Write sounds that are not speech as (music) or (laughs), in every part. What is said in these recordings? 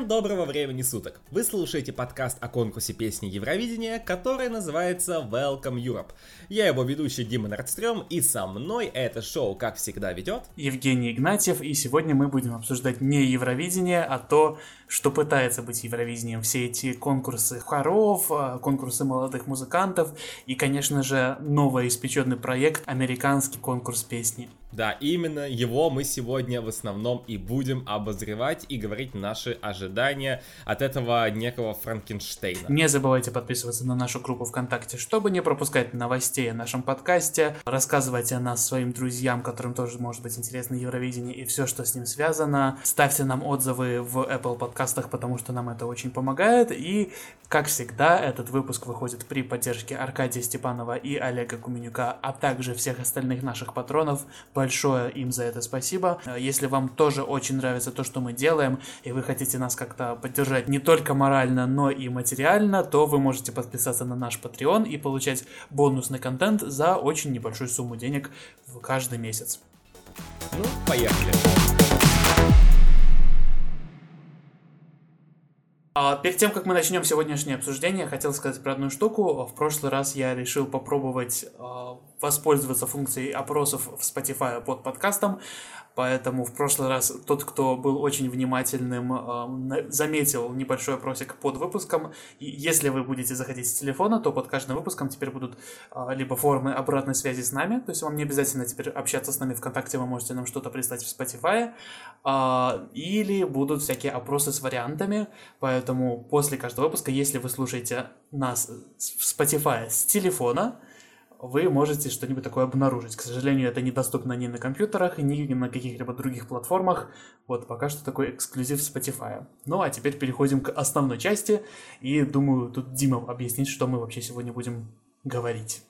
Всем доброго времени суток! Вы слушаете подкаст о конкурсе песни Евровидения, который называется Welcome Europe. Я его ведущий Дима Нордстрём, и со мной это шоу, как всегда, ведет Евгений Игнатьев, и сегодня мы будем обсуждать не Евровидение, а то, что пытается быть Евровидением. Все эти конкурсы хоров, а, конкурсы молодых музыкантов и, конечно же, новый испеченный проект «Американский конкурс песни». Да, именно его мы сегодня в основном и будем обозревать и говорить наши ожидания от этого некого Франкенштейна. Не забывайте подписываться на нашу группу ВКонтакте, чтобы не пропускать новостей о нашем подкасте, рассказывайте о нас своим друзьям, которым тоже может быть интересно Евровидение и все, что с ним связано. Ставьте нам отзывы в Apple подкастах, потому что нам это очень помогает. И, как всегда, этот выпуск выходит при поддержке Аркадия Степанова и Олега Куменюка, а также всех остальных наших патронов большое им за это спасибо. Э, если вам тоже очень нравится то, что мы делаем, и вы хотите нас как-то поддержать не только морально, но и материально, то вы можете подписаться на наш Patreon и получать бонусный контент за очень небольшую сумму денег в каждый месяц. Ну, поехали. А перед тем, как мы начнем сегодняшнее обсуждение, хотел сказать про одну штуку. В прошлый раз я решил попробовать э, воспользоваться функцией опросов в Spotify под подкастом. Поэтому в прошлый раз тот, кто был очень внимательным, э, заметил небольшой опросик под выпуском. И если вы будете заходить с телефона, то под каждым выпуском теперь будут э, либо формы обратной связи с нами, то есть вам не обязательно теперь общаться с нами ВКонтакте, вы можете нам что-то прислать в Spotify, э, или будут всякие опросы с вариантами. Поэтому после каждого выпуска, если вы слушаете нас в Spotify с телефона, вы можете что-нибудь такое обнаружить. К сожалению, это недоступно ни на компьютерах, ни на каких-либо других платформах. Вот пока что такой эксклюзив Spotify. Ну а теперь переходим к основной части. И думаю, тут Дима объяснит, что мы вообще сегодня будем говорить.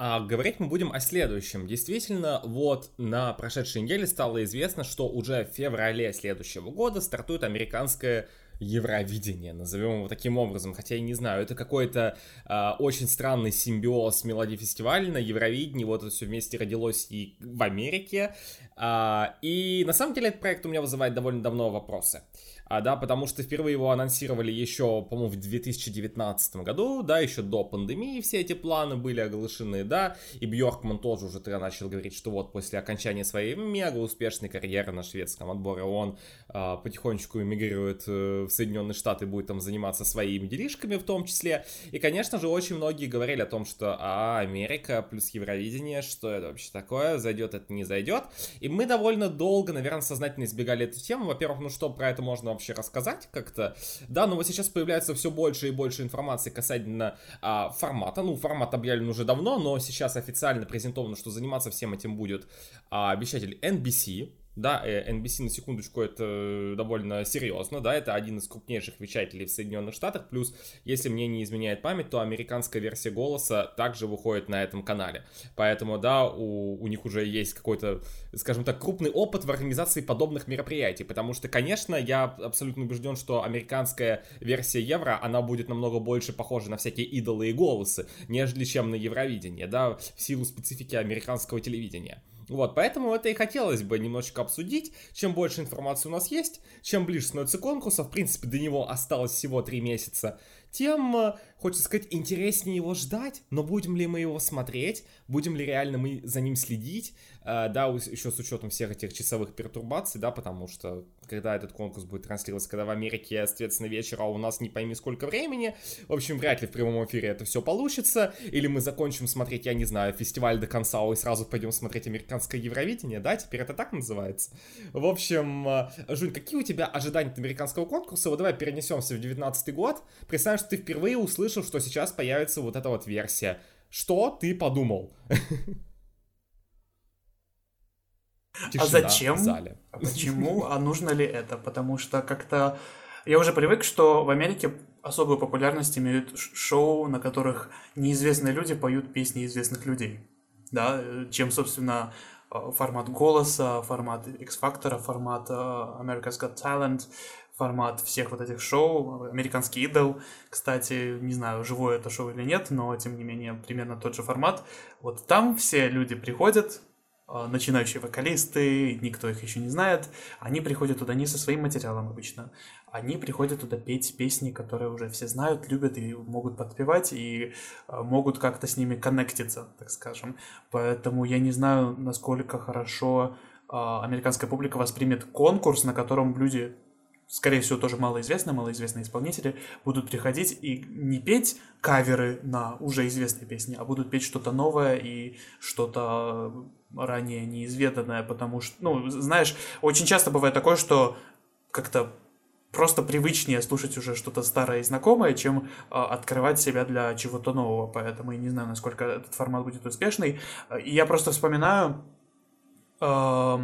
А говорить мы будем о следующем. Действительно, вот на прошедшей неделе стало известно, что уже в феврале следующего года стартует американская Евровидение, назовем его таким образом, хотя я не знаю, это какой-то э, очень странный симбиоз мелодий фестиваля на Евровидении, вот это все вместе родилось и в Америке, э, и на самом деле этот проект у меня вызывает довольно давно вопросы. А, да, потому что впервые его анонсировали еще, по-моему, в 2019 году, да, еще до пандемии все эти планы были оглашены, да, и Бьоркман тоже уже тогда начал говорить, что вот после окончания своей мега успешной карьеры на шведском отборе он а, потихонечку эмигрирует э, в Соединенные Штаты, будет там заниматься своими делишками в том числе, и, конечно же, очень многие говорили о том, что, а, Америка плюс Евровидение, что это вообще такое, зайдет это, не зайдет, и мы довольно долго, наверное, сознательно избегали эту тему, во-первых, ну что про это можно вообще рассказать как-то. Да, но вот сейчас появляется все больше и больше информации касательно а, формата. Ну, формат объявлен уже давно, но сейчас официально презентовано, что заниматься всем этим будет а, обещатель NBC. Да, NBC, на секундочку, это довольно серьезно, да, это один из крупнейших вещателей в Соединенных Штатах, плюс, если мне не изменяет память, то американская версия голоса также выходит на этом канале. Поэтому, да, у, у них уже есть какой-то, скажем так, крупный опыт в организации подобных мероприятий, потому что, конечно, я абсолютно убежден, что американская версия Евро, она будет намного больше похожа на всякие идолы и голосы, нежели чем на Евровидение, да, в силу специфики американского телевидения. Вот, поэтому это и хотелось бы немножечко обсудить. Чем больше информации у нас есть, чем ближе становится конкурса, в принципе, до него осталось всего три месяца, тем, э, хочется сказать, интереснее его ждать, но будем ли мы его смотреть, будем ли реально мы за ним следить, э, да, еще с учетом всех этих часовых пертурбаций, да, потому что когда этот конкурс будет транслироваться, когда в Америке, соответственно, вечер, а у нас не пойми сколько времени, в общем, вряд ли в прямом эфире это все получится, или мы закончим смотреть, я не знаю, фестиваль до конца, и сразу пойдем смотреть американское Евровидение, да, теперь это так называется. В общем, э, Жуль, какие у тебя ожидания от американского конкурса? Вот давай перенесемся в 19 год, представим, что ты впервые услышал, что сейчас появится вот эта вот версия. Что ты подумал? а зачем? В зале. А почему? А нужно ли это? Потому что как-то я уже привык, что в Америке особую популярность имеют шоу, на которых неизвестные люди поют песни известных людей. Да, чем, собственно, формат голоса, формат X-фактора, формат э, America's Got Talent, формат всех вот этих шоу. Американский идол, кстати, не знаю, живое это шоу или нет, но тем не менее примерно тот же формат. Вот там все люди приходят, э, начинающие вокалисты, никто их еще не знает, они приходят туда не со своим материалом обычно, они приходят туда петь песни, которые уже все знают, любят и могут подпевать, и э, могут как-то с ними коннектиться, так скажем. Поэтому я не знаю, насколько хорошо э, американская публика воспримет конкурс, на котором люди скорее всего, тоже малоизвестные, малоизвестные исполнители будут приходить и не петь каверы на уже известные песни, а будут петь что-то новое и что-то ранее неизведанное, потому что, ну, знаешь, очень часто бывает такое, что как-то просто привычнее слушать уже что-то старое и знакомое, чем э, открывать себя для чего-то нового. Поэтому я не знаю, насколько этот формат будет успешный. И я просто вспоминаю... Э,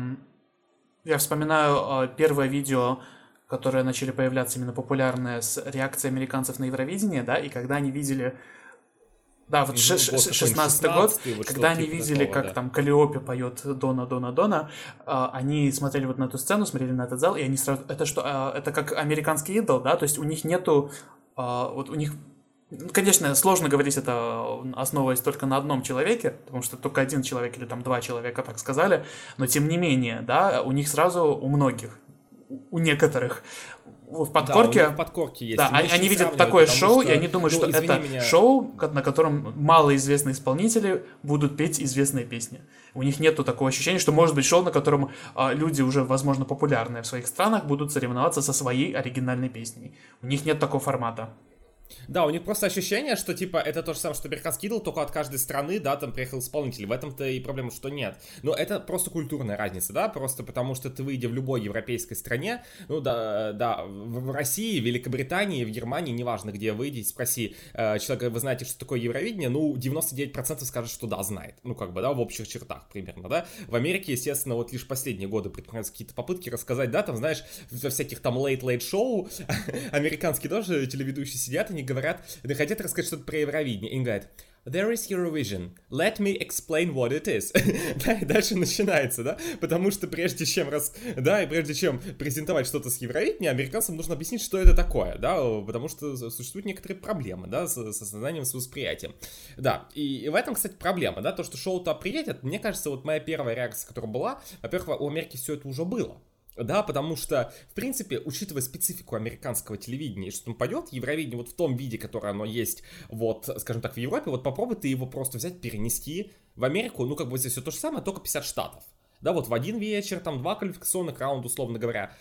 я вспоминаю э, первое видео, которое начали появляться именно популярное с реакцией американцев на Евровидение, да, и когда они видели да, вот 16 год, вот когда они типа видели, такого, как да. там Калиопе поет Дона, Дона, Дона, э, они смотрели вот на эту сцену, смотрели на этот зал, и они сразу... Это что, э, это как американский идол, да? То есть у них нету... Э, вот у них ну, Конечно, сложно говорить это, основываясь только на одном человеке, потому что только один человек или там два человека так сказали, но тем не менее, да, у них сразу, у многих, у некоторых в подкорке. Да, в подкорке есть. Да, они, они видят такое шоу, что, и они думают, ну, что это меня... шоу, на котором малоизвестные исполнители будут петь известные песни. У них нету такого ощущения, что может быть шоу, на котором а, люди уже, возможно, популярные в своих странах, будут соревноваться со своей оригинальной песней. У них нет такого формата. Да, у них просто ощущение, что типа это то же самое, что американский идол, только от каждой страны, да, там приехал исполнитель. В этом-то и проблема, что нет. Но это просто культурная разница, да, просто потому что ты выйдя в любой европейской стране, ну да, да, в, России, в Великобритании, в Германии, неважно где выйди, спроси э, человека, вы знаете, что такое Евровидение, ну 99% скажет, что да, знает. Ну как бы, да, в общих чертах примерно, да. В Америке, естественно, вот лишь последние годы предпринимаются какие-то попытки рассказать, да, там, знаешь, во всяких там late-late шоу (laughs) американские тоже телеведущие сидят, они говорят, они хотят рассказать что-то про Евровидение, и говорят, There is Eurovision. Let me explain what it is. (laughs) да, и дальше начинается, да, потому что прежде чем раз, да, и прежде чем презентовать что-то с Евровидения, американцам нужно объяснить, что это такое, да, потому что существуют некоторые проблемы, да, с, с сознанием, с восприятием. Да, и, и в этом, кстати, проблема, да, то, что шоу-то приедет, мне кажется, вот моя первая реакция, которая была, во-первых, у Америки все это уже было, да, потому что, в принципе, учитывая специфику американского телевидения, что там пойдет, Евровидение вот в том виде, которое оно есть, вот, скажем так, в Европе, вот попробуй ты его просто взять, перенести в Америку, ну, как бы здесь все то же самое, только 50 штатов. Да, вот в один вечер, там два квалификационных раунда, условно говоря.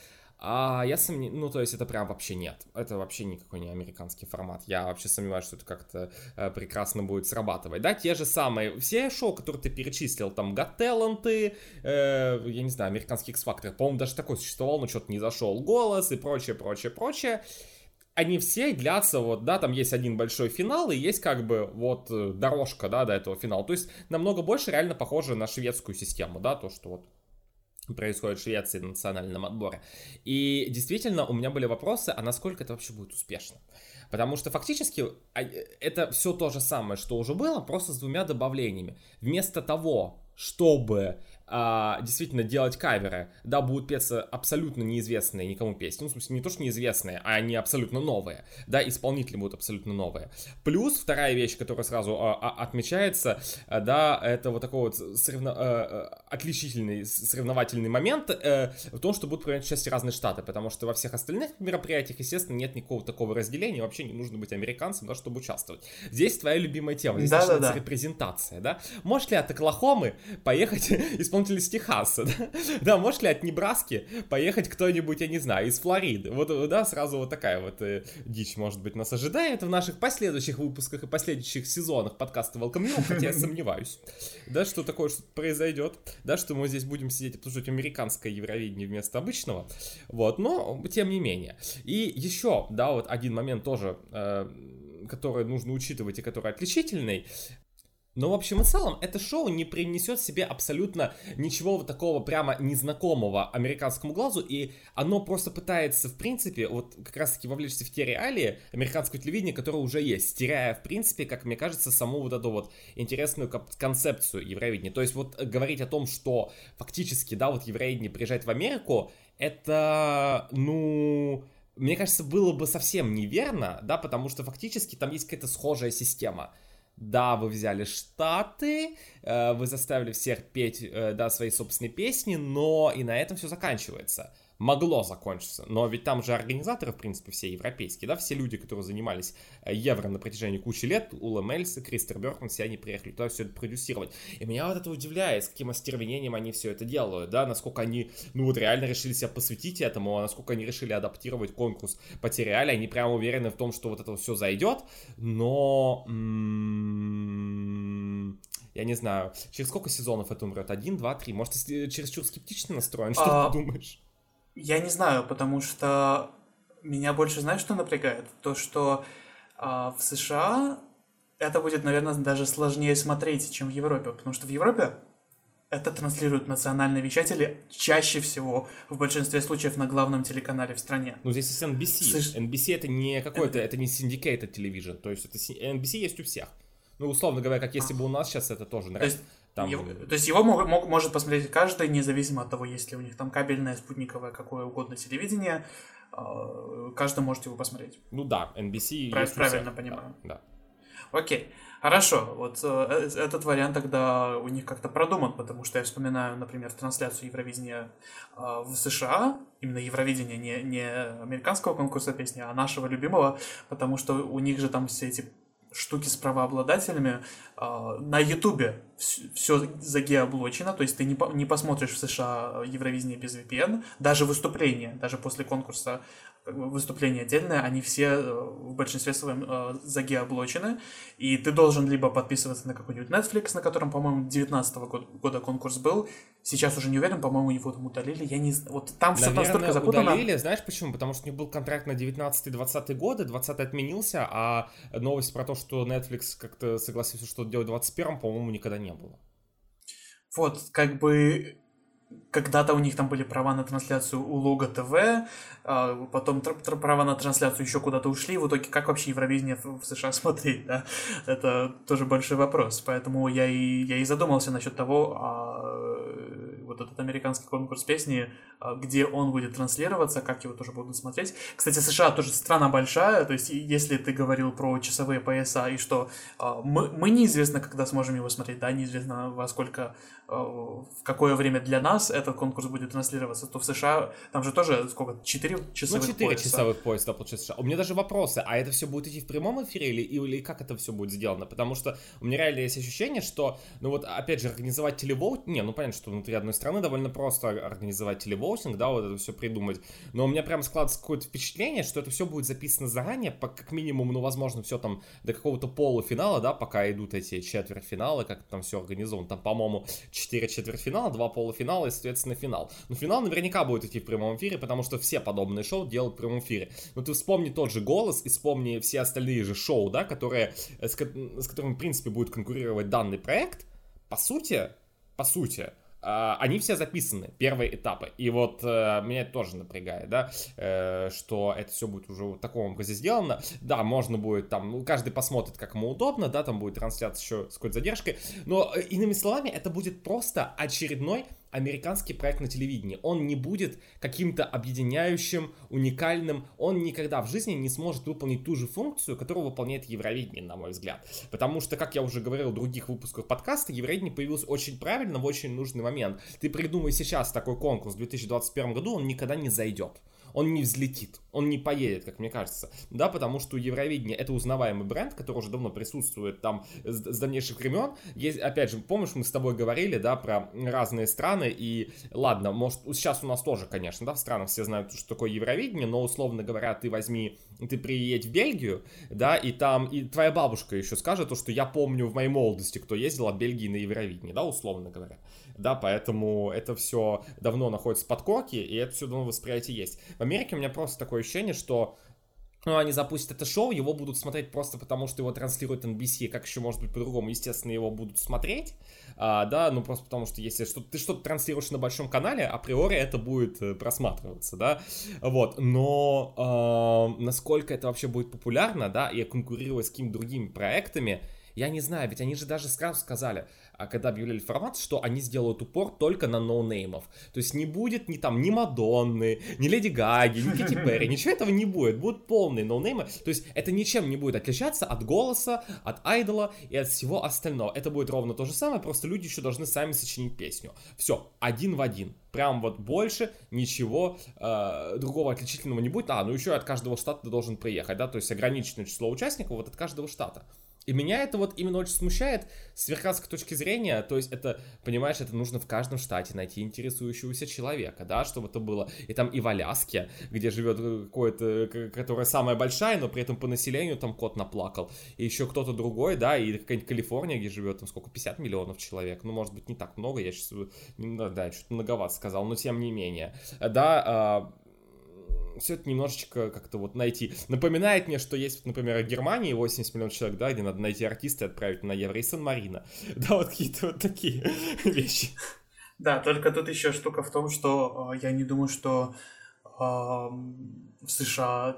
А я сомневаюсь, ну то есть это прям вообще нет, это вообще никакой не американский формат. Я вообще сомневаюсь, что это как-то э, прекрасно будет срабатывать. Да, те же самые, все шоу, которые ты перечислил, там Got Talent, э, я не знаю, американский X-Factor, по-моему, даже такой существовал, но что-то не зашел, голос и прочее, прочее, прочее они все длятся, вот, да, там есть один большой финал, и есть как бы вот э, дорожка, да, до этого финала. То есть намного больше реально похоже на шведскую систему, да, то, что вот происходит в Швеции на национальном отборе. И действительно, у меня были вопросы, а насколько это вообще будет успешно. Потому что фактически а, это все то же самое, что уже было, просто с двумя добавлениями. Вместо того, чтобы а, действительно делать каверы, да, будут петься абсолютно неизвестные никому песни, ну, в смысле, не то, что неизвестные, а они абсолютно новые, да, исполнители будут абсолютно новые. Плюс вторая вещь, которая сразу а, а, отмечается, а, да, это вот такой вот соревно... а, отличительный соревновательный момент а, в том, что будут принимать участие разные штаты, потому что во всех остальных мероприятиях, естественно, нет никакого такого разделения, вообще не нужно быть американцем, да, чтобы участвовать. Здесь твоя любимая тема, здесь да, да, да. репрезентация, да. Может ли от Оклахомы поехать (laughs) исполнитель из Техаса, (laughs) да? да, может ли от Небраски поехать кто-нибудь, я не знаю, из Флориды? Вот, да, сразу вот такая вот э, дичь, может быть, нас ожидает в наших последующих выпусках и последующих сезонах подкаста Welcome New, хотя я сомневаюсь, да, что такое что произойдет, да, что мы здесь будем сидеть обсуждать американское Евровидение вместо обычного, вот, но тем не менее. И еще, да, вот один момент тоже, э, который нужно учитывать и который отличительный, но в общем и целом это шоу не принесет себе абсолютно ничего вот такого прямо незнакомого американскому глазу, и оно просто пытается, в принципе, вот как раз таки вовлечься в те реалии американского телевидения, которое уже есть, теряя, в принципе, как мне кажется, саму вот эту вот интересную концепцию Евровидения. То есть вот говорить о том, что фактически, да, вот Евровидение приезжает в Америку, это, ну, мне кажется, было бы совсем неверно, да, потому что фактически там есть какая-то схожая система да, вы взяли Штаты, э, вы заставили всех петь, э, да, свои собственные песни, но и на этом все заканчивается могло закончиться. Но ведь там же организаторы, в принципе, все европейские, да, все люди, которые занимались э, евро на протяжении кучи лет, Ула Мельс, Кристер Бёркман, все они приехали туда все это продюсировать. И меня вот это удивляет, с каким остервенением они все это делают, да, насколько они, ну вот реально решили себя посвятить этому, а насколько они решили адаптировать конкурс по Тереале, они прям уверены в том, что вот это все зайдет, но... М-м- я не знаю, через сколько сезонов это умрет? Один, два, три? Может, если чересчур скептично настроен, (laughs) что а, ты думаешь? Я не знаю, потому что меня больше, знаешь, что напрягает? То, что э, в США это будет, наверное, даже сложнее смотреть, чем в Европе. Потому что в Европе это транслируют национальные вещатели чаще всего, в большинстве случаев, на главном телеканале в стране. Ну, здесь есть NBC. Слышь... NBC это не какой-то, это не syndicated television, то есть это NBC есть у всех. Ну, условно говоря, как если бы у нас сейчас это тоже нравится. Там... Его, то есть его мог, мог, может посмотреть каждый, независимо от того, есть ли у них там кабельное, спутниковое, какое угодно телевидение. А, каждый может его посмотреть. Ну да, NBC. Прав, правильно понимаю. Да, да. Окей. Хорошо, вот э, э, этот вариант тогда у них как-то продуман, потому что я вспоминаю, например, трансляцию Евровидения э, в США, именно Евровидение, не, не американского конкурса песни, а нашего любимого, потому что у них же там все эти штуки с правообладателями. А, на Ютубе все загеоблочено, то есть ты не, не посмотришь в США Евровидение без VPN, даже выступления, даже после конкурса выступления отдельные, они все э, в большинстве своем э, загеоблочены, и ты должен либо подписываться на какой-нибудь Netflix, на котором, по-моему, 19 года, года конкурс был, сейчас уже не уверен, по-моему, его там удалили, я не знаю, вот там все настолько запутано. удалили, знаешь почему? Потому что у них был контракт на 19-20 годы, 20 отменился, а новость про то, что Netflix как-то согласился что делать в 21 по-моему, никогда не было. Вот, как бы когда-то у них там были права на трансляцию у Лога ТВ, а, потом права на трансляцию еще куда-то ушли. В итоге, как вообще Евровидение в США (laughs) смотреть, да? Это тоже большой вопрос. Поэтому я и, я и задумался насчет того, а вот этот американский конкурс песни, где он будет транслироваться, как его тоже будут смотреть. Кстати, США тоже страна большая, то есть если ты говорил про часовые пояса и что а, мы, мы неизвестно, когда сможем его смотреть, да, неизвестно во сколько, а, в какое время для нас этот конкурс будет транслироваться, то в США там же тоже сколько, 4 часовых Ну, 4 пояса. часовых пояса, получается. США. У меня даже вопросы, а это все будет идти в прямом эфире или, или как это все будет сделано? Потому что у меня реально есть ощущение, что, ну вот, опять же, организовать телевоут, не, ну понятно, что внутри одной страны довольно просто организовать телевоутинг, да, вот это все придумать. Но у меня прям складывается какое-то впечатление, что это все будет записано заранее, по, как минимум, ну, возможно, все там до какого-то полуфинала, да, пока идут эти четвертьфиналы, как там все организовано. Там, по-моему, 4 четвертьфинала, 2 полуфинала и, соответственно, финал. Но финал наверняка будет идти в прямом эфире, потому что все подобные шоу делают в прямом эфире. Но ты вспомни тот же голос и вспомни все остальные же шоу, да, которые, с, с которыми, в принципе, будет конкурировать данный проект. По сути, по сути, они все записаны, первые этапы. И вот э, меня это тоже напрягает, да, э, что это все будет уже в таком образе сделано. Да, можно будет там, ну, каждый посмотрит, как ему удобно, да, там будет трансляция еще с какой-то задержкой. Но, э, иными словами, это будет просто очередной американский проект на телевидении. Он не будет каким-то объединяющим, уникальным. Он никогда в жизни не сможет выполнить ту же функцию, которую выполняет Евровидение, на мой взгляд. Потому что, как я уже говорил в других выпусках подкаста, Евровидение появилось очень правильно в очень нужный момент. Ты придумай сейчас такой конкурс в 2021 году, он никогда не зайдет он не взлетит, он не поедет, как мне кажется, да, потому что Евровидение это узнаваемый бренд, который уже давно присутствует там с, с давнейших времен. Есть, опять же, помнишь, мы с тобой говорили, да, про разные страны, и ладно, может, сейчас у нас тоже, конечно, да, в странах все знают, что такое Евровидение, но, условно говоря, ты возьми, ты приедь в Бельгию, да, и там, и твоя бабушка еще скажет то, что я помню в моей молодости, кто ездил от Бельгии на Евровидение, да, условно говоря да, поэтому это все давно находится под корки, и это все давно восприятие есть. В Америке у меня просто такое ощущение, что ну, они запустят это шоу, его будут смотреть просто потому, что его транслирует NBC, как еще может быть по-другому, естественно, его будут смотреть, а, да, ну просто потому, что если что ты что-то транслируешь на большом канале, априори это будет э, просматриваться, да, вот, но э, насколько это вообще будет популярно, да, и конкурировать с какими-то другими проектами, я не знаю, ведь они же даже сразу сказали, когда объявляли формат, что они сделают упор только на ноунеймов. То есть не будет ни там ни Мадонны, ни Леди Гаги, ни Кити Перри, ничего этого не будет. Будут полные ноунеймы. То есть это ничем не будет отличаться от голоса, от айдола и от всего остального. Это будет ровно то же самое, просто люди еще должны сами сочинить песню. Все, один в один. Прям вот больше ничего э, другого отличительного не будет. А, ну еще от каждого штата ты должен приехать, да, то есть ограниченное число участников вот от каждого штата. И меня это вот именно очень смущает с американской точки зрения, то есть это, понимаешь, это нужно в каждом штате найти интересующегося человека, да, чтобы это было. И там и в Аляске, где живет какое-то, которая самая большая, но при этом по населению там кот наплакал. И еще кто-то другой, да, и какая-нибудь Калифорния, где живет там сколько, 50 миллионов человек, ну, может быть, не так много, я сейчас, да, что-то многовато сказал, но тем не менее. Да, а, все это немножечко как-то вот найти. Напоминает мне, что есть, например, в Германии 80 миллионов человек, да, где надо найти артиста и отправить на Евро, и Сан-Марино. (laughs) Да, вот какие-то вот такие (laughs) вещи. Да, только тут еще штука в том, что э, я не думаю, что э, в США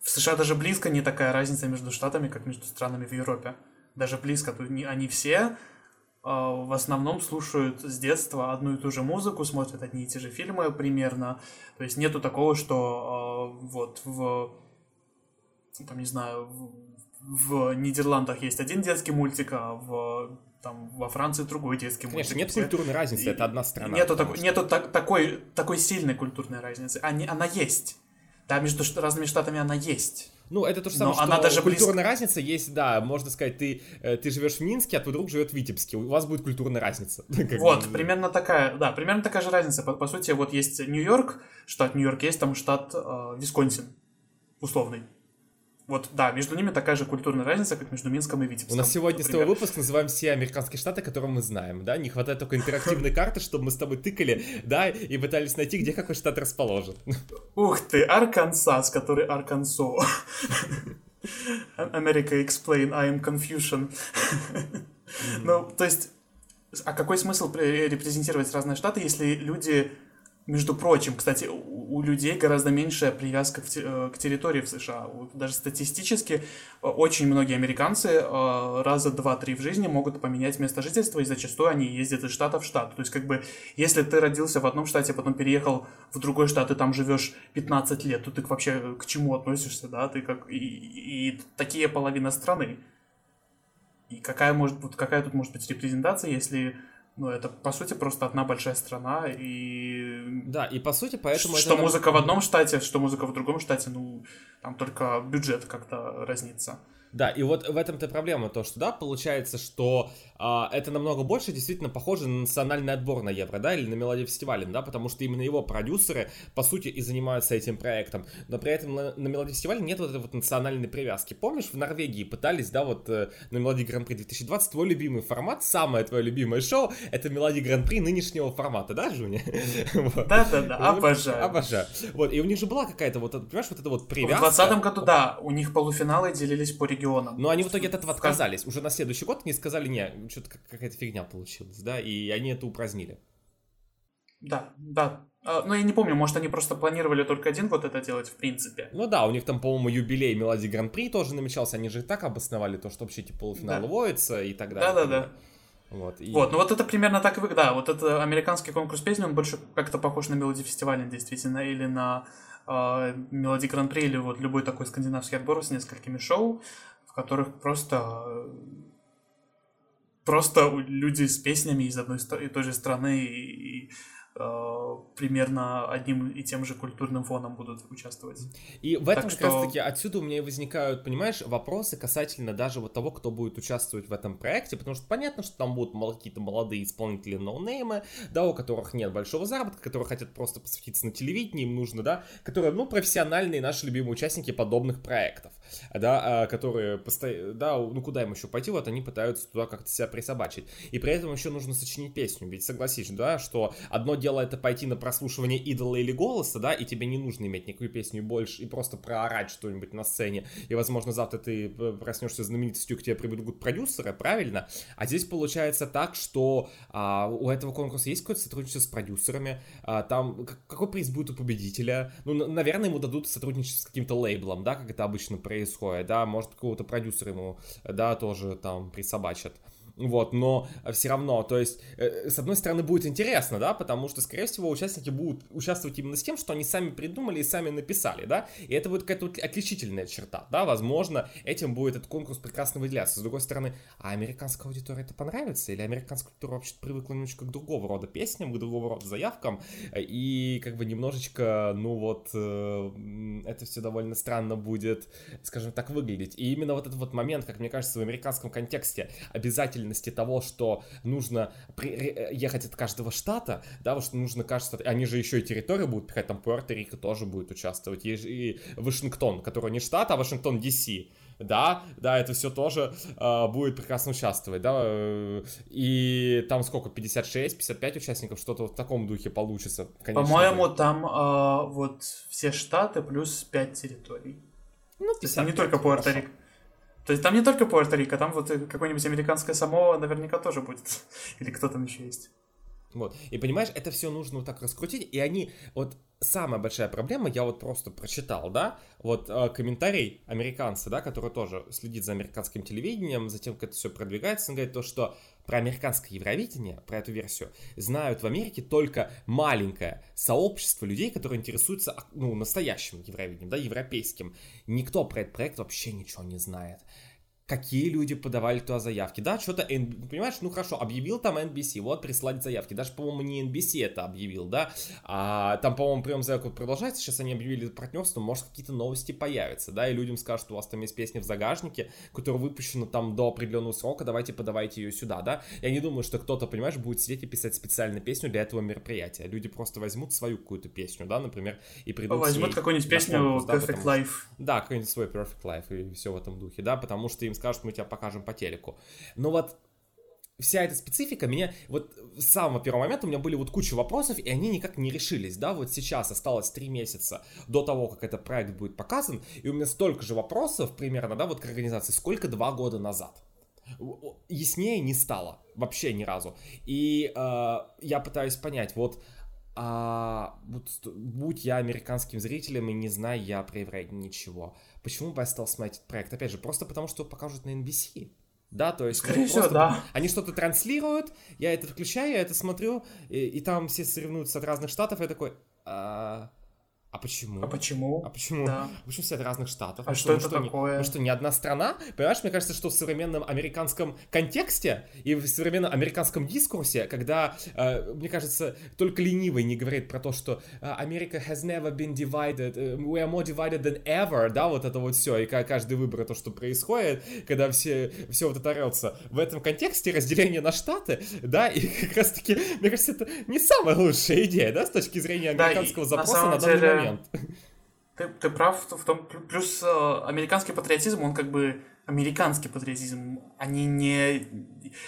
в США даже близко не такая разница между штатами, как между странами в Европе. Даже близко. Тут не, они все в основном слушают с детства одну и ту же музыку, смотрят одни и те же фильмы примерно. То есть нету такого, что а, вот в, там, не знаю, в, в Нидерландах есть один детский мультик, а в там во Франции другой детский мультик. Конечно, нет все... культурной разницы, это одна страна. Нету, так, что... нету так, такой, такой сильной культурной разницы. Они, она есть. Да, между разными штатами она есть. Ну, это то же самое, Но что она даже культурная близко... разница есть, да, можно сказать, ты, э, ты живешь в Минске, а твой друг живет в Витебске, у вас будет культурная разница. (laughs) Вот, примерно такая, да, примерно такая же разница. По, по сути, вот есть Нью-Йорк, штат Нью-Йорк, есть там штат э, Висконсин, условный. Вот, да, между ними такая же культурная разница, как между Минском и Витебском. У нас сегодня например. с тобой выпуск называем все американские штаты, которые мы знаем, да? Не хватает только интерактивной (laughs) карты, чтобы мы с тобой тыкали, да, и пытались найти, где какой штат расположен. Ух ты, Аркансас, который Аркансо. America (laughs) explain, I am confusion. Ну, то есть, а какой смысл репрезентировать разные штаты, если люди между прочим, кстати, у, людей гораздо меньшая привязка к, э, к территории в США. Даже статистически э, очень многие американцы э, раза два-три в жизни могут поменять место жительства, и зачастую они ездят из штата в штат. То есть, как бы, если ты родился в одном штате, потом переехал в другой штат, и там живешь 15 лет, то ты вообще к чему относишься, да? Ты как... И, и такие половина страны. И какая, может, какая тут может быть репрезентация, если ну, это, по сути, просто одна большая страна, и... Да, и по сути, поэтому... Что это... музыка в одном штате, что музыка в другом штате, ну, там только бюджет как-то разнится. Да, и вот в этом-то проблема, то, что, да, получается, что а, это намного больше действительно похоже на национальный отбор на Евро, да, или на Мелодию фестивале, да, потому что именно его продюсеры, по сути, и занимаются этим проектом, но при этом на, на Мелодии фестивале нет вот этой вот национальной привязки. Помнишь, в Норвегии пытались, да, вот э, на Мелодии Гран-при 2020 твой любимый формат, самое твое любимое шоу, это Мелодия Гран-при нынешнего формата, да, Жуня? (laughs) Да-да-да, обожаю. Обожаю. Вот, и у них же была какая-то вот, понимаешь, вот эта вот привязка. В 2020 году, да, у них полуфиналы делились по регионам. Но они в итоге от этого отказались. Уже на следующий год они сказали, не, что-то какая-то фигня получилась, да, и они это упразднили. Да, да. А, но я не помню, может, они просто планировали только один год это делать, в принципе. Ну да, у них там, по-моему, юбилей Мелодии Гран-при тоже намечался. Они же и так обосновали то, что вообще типа полуфинал да. воится и так далее. Да-да-да. Вот, и... вот, ну вот это примерно так и да, вот это американский конкурс песни, он больше как-то похож на мелодии фестиваля, действительно, или на мелодии гран-при, или вот любой такой скандинавский отбор с несколькими шоу, в которых просто просто люди с песнями из одной и той же страны и, примерно одним и тем же культурным фоном будут участвовать. И в этом так что... раз таки отсюда у меня и возникают, понимаешь, вопросы касательно даже вот того, кто будет участвовать в этом проекте, потому что понятно, что там будут какие-то молодые исполнители ноунеймы, да, у которых нет большого заработка, которые хотят просто посвятиться на телевидении, им нужно, да, которые, ну, профессиональные наши любимые участники подобных проектов, да, а, которые, постоянно, да, ну, куда им еще пойти, вот они пытаются туда как-то себя присобачить. И при этом еще нужно сочинить песню, ведь согласись, да, что одно дело дело это пойти на прослушивание идола или голоса, да, и тебе не нужно иметь никакую песню больше и просто проорать что-нибудь на сцене, и, возможно, завтра ты э, проснешься знаменитостью, к тебе прибегут продюсеры, правильно? А здесь получается так, что а, у этого конкурса есть какое-то сотрудничество с продюсерами, а, там какой приз будет у победителя? Ну, наверное, ему дадут сотрудничество с каким-то лейблом, да, как это обычно происходит, да, может, какого-то продюсера ему, да, тоже там присобачат. Вот, но все равно, то есть, э, с одной стороны, будет интересно, да, потому что, скорее всего, участники будут участвовать именно с тем, что они сами придумали и сами написали, да, и это будет какая-то отличительная черта, да, возможно, этим будет этот конкурс прекрасно выделяться. С другой стороны, а американская аудитория это понравится, или американская аудитория вообще привыкла немножечко к другого рода песням, к другого рода заявкам, и как бы немножечко, ну вот, э, это все довольно странно будет, скажем так, выглядеть. И именно вот этот вот момент, как мне кажется, в американском контексте обязательно обязательности того, что нужно при, ехать от каждого штата, да, вот что нужно кажется, они же еще и территорию будут пихать, там Пуэрто-Рико тоже будет участвовать, и, и Вашингтон, который не штат, а Вашингтон DC, да, да, это все тоже э, будет прекрасно участвовать, да, э, и там сколько, 56, 55 участников, что-то в таком духе получится, По-моему, там э, вот все штаты плюс 5 территорий. Ну, 55, То есть не только Пуэрто-Рико. То есть там не только Пуэрто-Рико, там вот какое-нибудь американское Самоа наверняка тоже будет. (laughs) Или кто там еще есть. Вот. И понимаешь, это все нужно вот так раскрутить, и они, вот самая большая проблема, я вот просто прочитал, да, вот э, комментарий американца, да, который тоже следит за американским телевидением, за тем, как это все продвигается, он говорит то, что про американское Евровидение, про эту версию, знают в Америке только маленькое сообщество людей, которые интересуются, ну, настоящим Евровидением, да, европейским. Никто про этот проект вообще ничего не знает какие люди подавали туда заявки. Да, что-то, понимаешь, ну хорошо, объявил там NBC, вот прислать заявки. Даже, по-моему, не NBC это объявил, да. А там, по-моему, прием заявок продолжается, сейчас они объявили партнерство, может какие-то новости появятся, да, и людям скажут, что у вас там есть песня в загажнике, которая выпущена там до определенного срока, давайте подавайте ее сюда, да. Я не думаю, что кто-то, понимаешь, будет сидеть и писать специальную песню для этого мероприятия. Люди просто возьмут свою какую-то песню, да, например, и придут Возьмут какую-нибудь песню конкурс, да, Perfect потому, Life. Да, какой-нибудь свой Perfect Life и все в этом духе, да, потому что им скажут, мы тебя покажем по телеку. Но вот вся эта специфика меня, вот с самого первого момента у меня были вот куча вопросов, и они никак не решились, да, вот сейчас осталось три месяца до того, как этот проект будет показан, и у меня столько же вопросов примерно, да, вот к организации, сколько два года назад. Яснее не стало, вообще ни разу. И э, я пытаюсь понять, вот а вот, будь я американским зрителем и не зная я про евреев ничего, почему бы я стал смотреть этот проект? Опять же, просто потому что покажут на NBC. Да, то есть Скорее всего, да. они что-то транслируют, я это включаю, я это смотрю, и, и там все соревнуются от разных штатов, я такой, а, а почему? А почему? А почему? Да. (laughs) А почему все от разных штатов? А, что, это что такое? Не, мы что, не одна страна? Понимаешь, мне кажется, что в современном американском контексте и в современном американском дискурсе, когда, э, мне кажется, только ленивый не говорит про то, что э, Америка has never been divided, uh, we are more divided than ever, да, вот это вот все, и каждый выбор, то, что происходит, когда все, все вот это орется. В этом контексте разделение на штаты, да, и как раз-таки, мне кажется, это не самая лучшая идея, да, с точки зрения американского да, запроса на, на данный деле... момент момент. Ты, ты прав в том, плюс э, американский патриотизм, он как бы американский патриотизм, они не...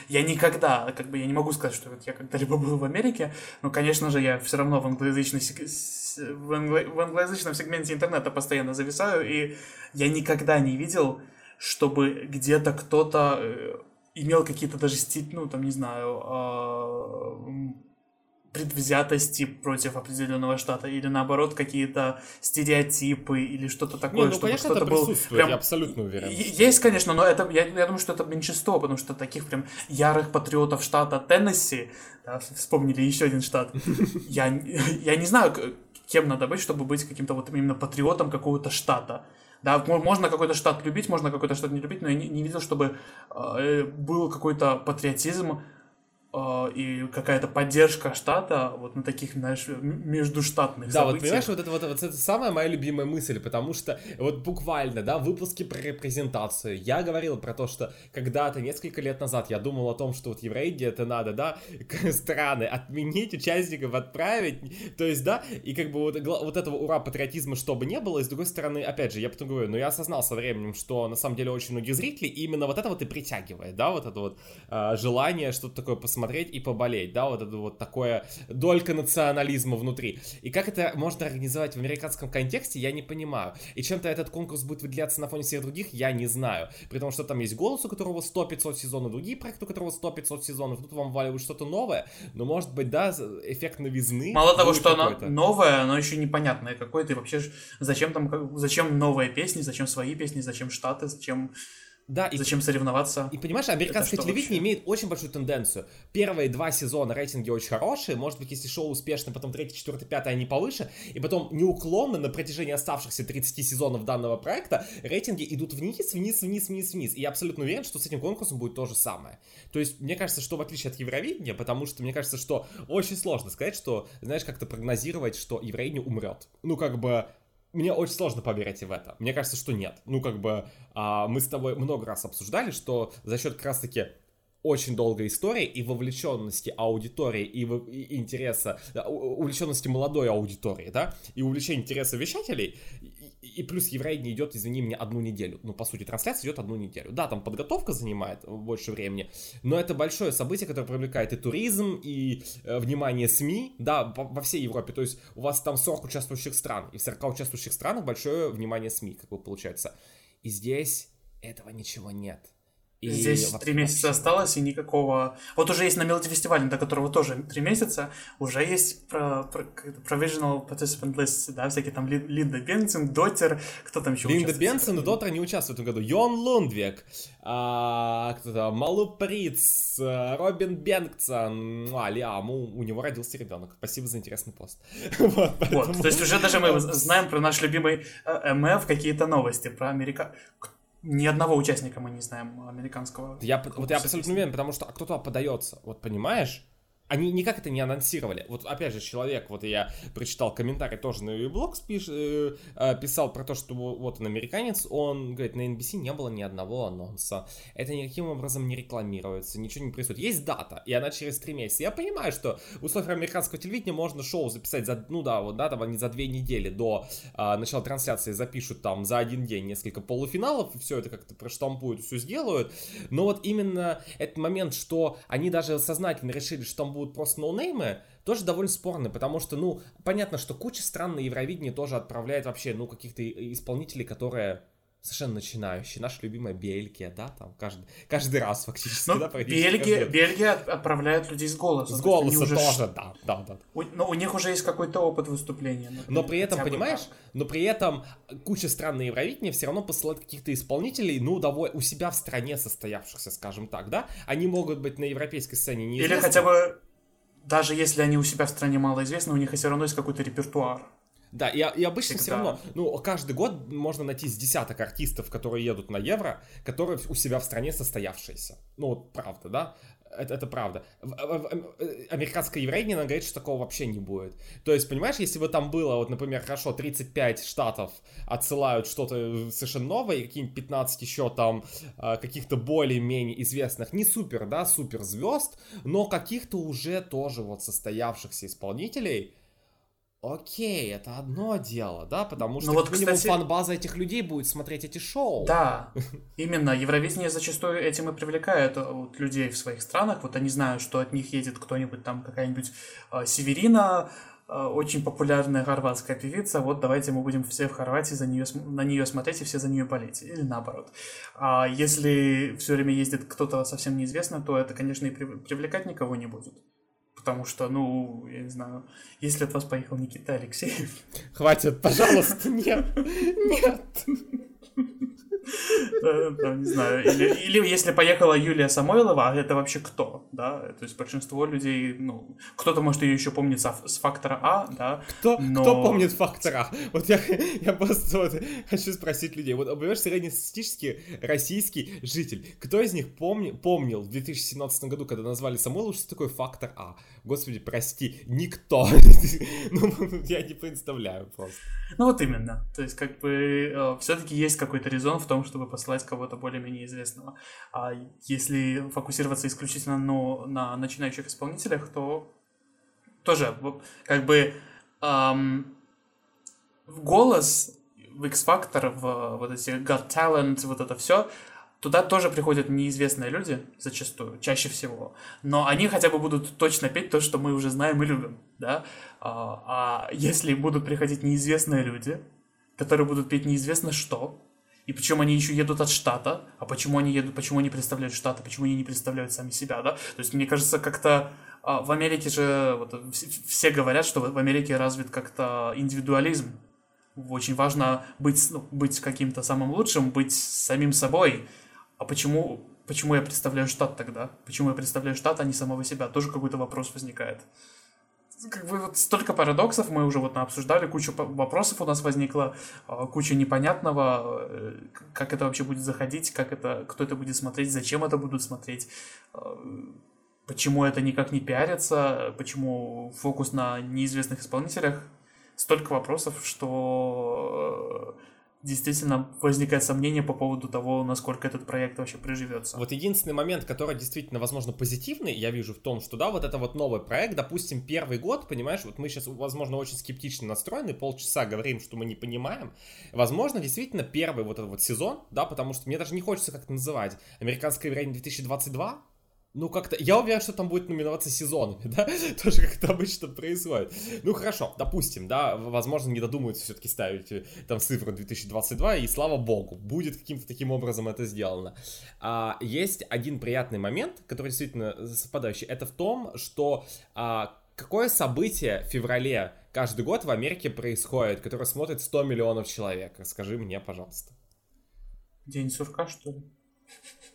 Я никогда, как бы я не могу сказать, что вот я когда-либо был в Америке, но, конечно же, я все равно в, англоязычной, в, англо... в англоязычном сегменте интернета постоянно зависаю, и я никогда не видел, чтобы где-то кто-то э, имел какие-то даже ну, там, не знаю, э, предвзятости против определенного штата, или наоборот какие-то стереотипы, или что-то такое, Не, ну, чтобы конечно, что-то это был прям... я абсолютно уверен. Есть, конечно, но это, я, я думаю, что это меньшинство, потому что таких прям ярых патриотов штата Теннесси, да, вспомнили еще один штат, (laughs) я, я не знаю, кем надо быть, чтобы быть каким-то вот именно патриотом какого-то штата. Да, можно какой-то штат любить, можно какой-то штат не любить, но я не, не видел, чтобы э, был какой-то патриотизм а, и какая-то поддержка штата вот на таких, знаешь, междуштатных Да, событиях. вот понимаешь, вот это вот, вот это самая моя любимая мысль, потому что вот буквально, да, выпуски про репрезентацию. Я говорил про то, что когда-то, несколько лет назад, я думал о том, что вот евреи это надо, да, (laughs) страны отменить, участников отправить, то есть, да, и как бы вот, вот этого ура патриотизма, чтобы не было, и с другой стороны, опять же, я потом говорю, но я осознал со временем, что на самом деле очень многие зрители именно вот это вот и притягивает, да, вот это вот э, желание что-то такое посмотреть посмотреть и поболеть, да, вот это вот такое долька национализма внутри. И как это можно организовать в американском контексте, я не понимаю. И чем-то этот конкурс будет выделяться на фоне всех других, я не знаю. При том, что там есть голос, у которого 100-500 сезонов, другие проекты, у которого 100-500 сезонов, тут вам валивают что-то новое, но может быть, да, эффект новизны. Мало того, что оно новое, оно еще непонятное какое-то, и вообще зачем там, зачем новые песни, зачем свои песни, зачем штаты, зачем Да, и, Зачем соревноваться? И понимаешь, американское телевидение имеет очень большую тенденцию. Первые два сезона рейтинги очень хорошие, может быть, если шоу успешно, потом третий, четвертый, пятый они повыше, и потом неуклонно на протяжении оставшихся 30 сезонов данного проекта рейтинги идут вниз, вниз, вниз, вниз, вниз. И я абсолютно уверен, что с этим конкурсом будет то же самое. То есть, мне кажется, что в отличие от Евровидения, потому что мне кажется, что очень сложно сказать, что, знаешь, как-то прогнозировать, что Евровидение умрет. Ну, как бы, мне очень сложно поверить в это. Мне кажется, что нет. Ну, как бы, а, мы с тобой много раз обсуждали, что за счет как раз-таки очень долгой истории и вовлеченности аудитории и, в, и интереса, увлеченности молодой аудитории, да, и увлечения интереса вещателей, и, плюс Евровидение идет, извини меня, одну неделю. Ну, по сути, трансляция идет одну неделю. Да, там подготовка занимает больше времени, но это большое событие, которое привлекает и туризм, и э, внимание СМИ, да, во, во всей Европе. То есть у вас там 40 участвующих стран, и в 40 участвующих странах большое внимание СМИ, как бы получается. И здесь этого ничего нет. И Здесь три месяца осталось, и никакого... Вот уже есть на Мелоди фестивале, до которого тоже три месяца, уже есть про, про, provisional participant list, да, всякие там Линда Бенсон, Дотер, кто там еще Линда Бенсон и Дотер не участвуют в этом году. Йон Лундвек, а, кто то Малу Приц, Робин Бенгтсон, а, Лиам, у, у него родился ребенок. Спасибо за интересный пост. (laughs) вот, поэтому... вот, то есть уже даже мы (laughs) знаем про наш любимый э, МФ какие-то новости про Америка ни одного участника мы не знаем американского. Я, вот я абсолютно уверен, потому что а кто туда подается, вот понимаешь? Они никак это не анонсировали. Вот опять же, человек, вот я прочитал комментарий тоже на Ublog спиш, э, э, писал про то, что вот он американец, он говорит, на NBC не было ни одного анонса, это никаким образом не рекламируется, ничего не происходит. Есть дата, и она через три месяца. Я понимаю, что в условиях американского телевидения можно шоу записать за, ну да, вот да, там они за две недели до э, начала трансляции запишут там за один день несколько полуфиналов, и все это как-то проштампуют, все сделают. Но вот именно этот момент, что они даже сознательно решили, что там будут просто ноунеймы, тоже довольно спорный, потому что, ну, понятно, что куча стран на Евровидении тоже отправляет вообще, ну, каких-то исполнителей, которые совершенно начинающие, наша любимая Бельгия, да, там каждый, каждый раз фактически, ну, да, Бельгия, Бельгия отправляет людей с голоса. С голоса уже... тоже, да, да, да. У, но у них уже есть какой-то опыт выступления. Например, но при этом, понимаешь, так. но при этом куча стран на Евровидении все равно посылают каких-то исполнителей, ну, довольно у себя в стране состоявшихся, скажем так, да, они могут быть на европейской сцене не Или хотя бы даже если они у себя в стране малоизвестны, у них все равно есть какой-то репертуар. Да, и, и обычно Всегда. все равно, ну, каждый год можно найти с десяток артистов, которые едут на Евро, которые у себя в стране состоявшиеся. Ну, вот правда, да? Это, это правда. Э, американская еврейня говорит, что такого вообще не будет. То есть, понимаешь, если бы там было, вот, например, хорошо, 35 штатов отсылают что-то совершенно новое, и какие-нибудь 15 еще там э, каких-то более-менее известных, не супер, да, супер звезд, но каких-то уже тоже вот состоявшихся исполнителей, Окей, это одно дело, да, потому ну что ну, вот, минимум кстати, фан-база этих людей будет смотреть эти шоу. Да, (laughs) именно. Евровидение зачастую этим и привлекает э, вот, людей в своих странах. Вот они знают, что от них едет кто-нибудь там, какая-нибудь э, Северина, э, очень популярная хорватская певица. Вот давайте мы будем все в Хорватии за нее, на нее смотреть и все за нее болеть. Или наоборот. А если все время ездит кто-то совсем неизвестный, то это, конечно, и привлекать никого не будет. Потому что, ну, я не знаю, если от вас поехал Никита Алексеев... Хватит, пожалуйста, нет, (laughs) нет. Там, не знаю, или, или если поехала Юлия Самойлова, а это вообще кто, да, то есть большинство людей, ну, кто-то, может, ее еще помнит с фактора А, да, Кто, но... кто помнит фактор А? Вот я, я просто вот хочу спросить людей, вот, понимаешь, среднестатистический российский житель, кто из них помни, помнил в 2017 году, когда назвали Самойлову, что такое фактор А? Господи, прости, никто. (laughs) ну, я не представляю просто. Ну, вот именно, то есть, как бы, э, все-таки есть какой-то резон в том, чтобы послать кого-то более-менее известного. А если фокусироваться исключительно на, на начинающих исполнителях, то тоже как бы эм, голос в X-Factor, в вот эти Got Talent, вот это все, туда тоже приходят неизвестные люди, зачастую, чаще всего. Но они хотя бы будут точно петь то, что мы уже знаем и любим, да? А, а если будут приходить неизвестные люди, которые будут петь неизвестно что, и причем они еще едут от штата. А почему они едут, почему они представляют штаты, почему они не представляют сами себя, да? То есть, мне кажется, как-то а, в Америке же вот, все говорят, что в Америке развит как-то индивидуализм. Очень важно быть, ну, быть каким-то самым лучшим, быть самим собой. а почему, почему я представляю штат тогда? Почему я представляю штат, а не самого себя? Тоже какой-то вопрос возникает. Как бы вот столько парадоксов мы уже вот обсуждали, куча вопросов у нас возникла, куча непонятного, э, как это вообще будет заходить, как это, кто это будет смотреть, зачем это будут смотреть, а, почему это никак не пиарится, почему фокус на неизвестных исполнителях. Столько вопросов, что действительно возникает сомнение по поводу того, насколько этот проект вообще приживется. Вот единственный момент, который действительно, возможно, позитивный, я вижу в том, что, да, вот это вот новый проект, допустим, первый год, понимаешь, вот мы сейчас, возможно, очень скептично настроены, полчаса говорим, что мы не понимаем. Возможно, действительно, первый вот этот вот сезон, да, потому что мне даже не хочется как-то называть, американское время 2022, ну, как-то... Я уверен, что там будет номиноваться сезонами, (laughs) да? Тоже как это обычно происходит. Ну, хорошо, допустим, да, возможно, не додумаются все-таки ставить э, там цифру 2022, и слава богу, будет каким-то таким образом это сделано. А, есть один приятный момент, который действительно совпадающий, это в том, что а, какое событие в феврале каждый год в Америке происходит, которое смотрит 100 миллионов человек? Скажи мне, пожалуйста. День сурка, что ли?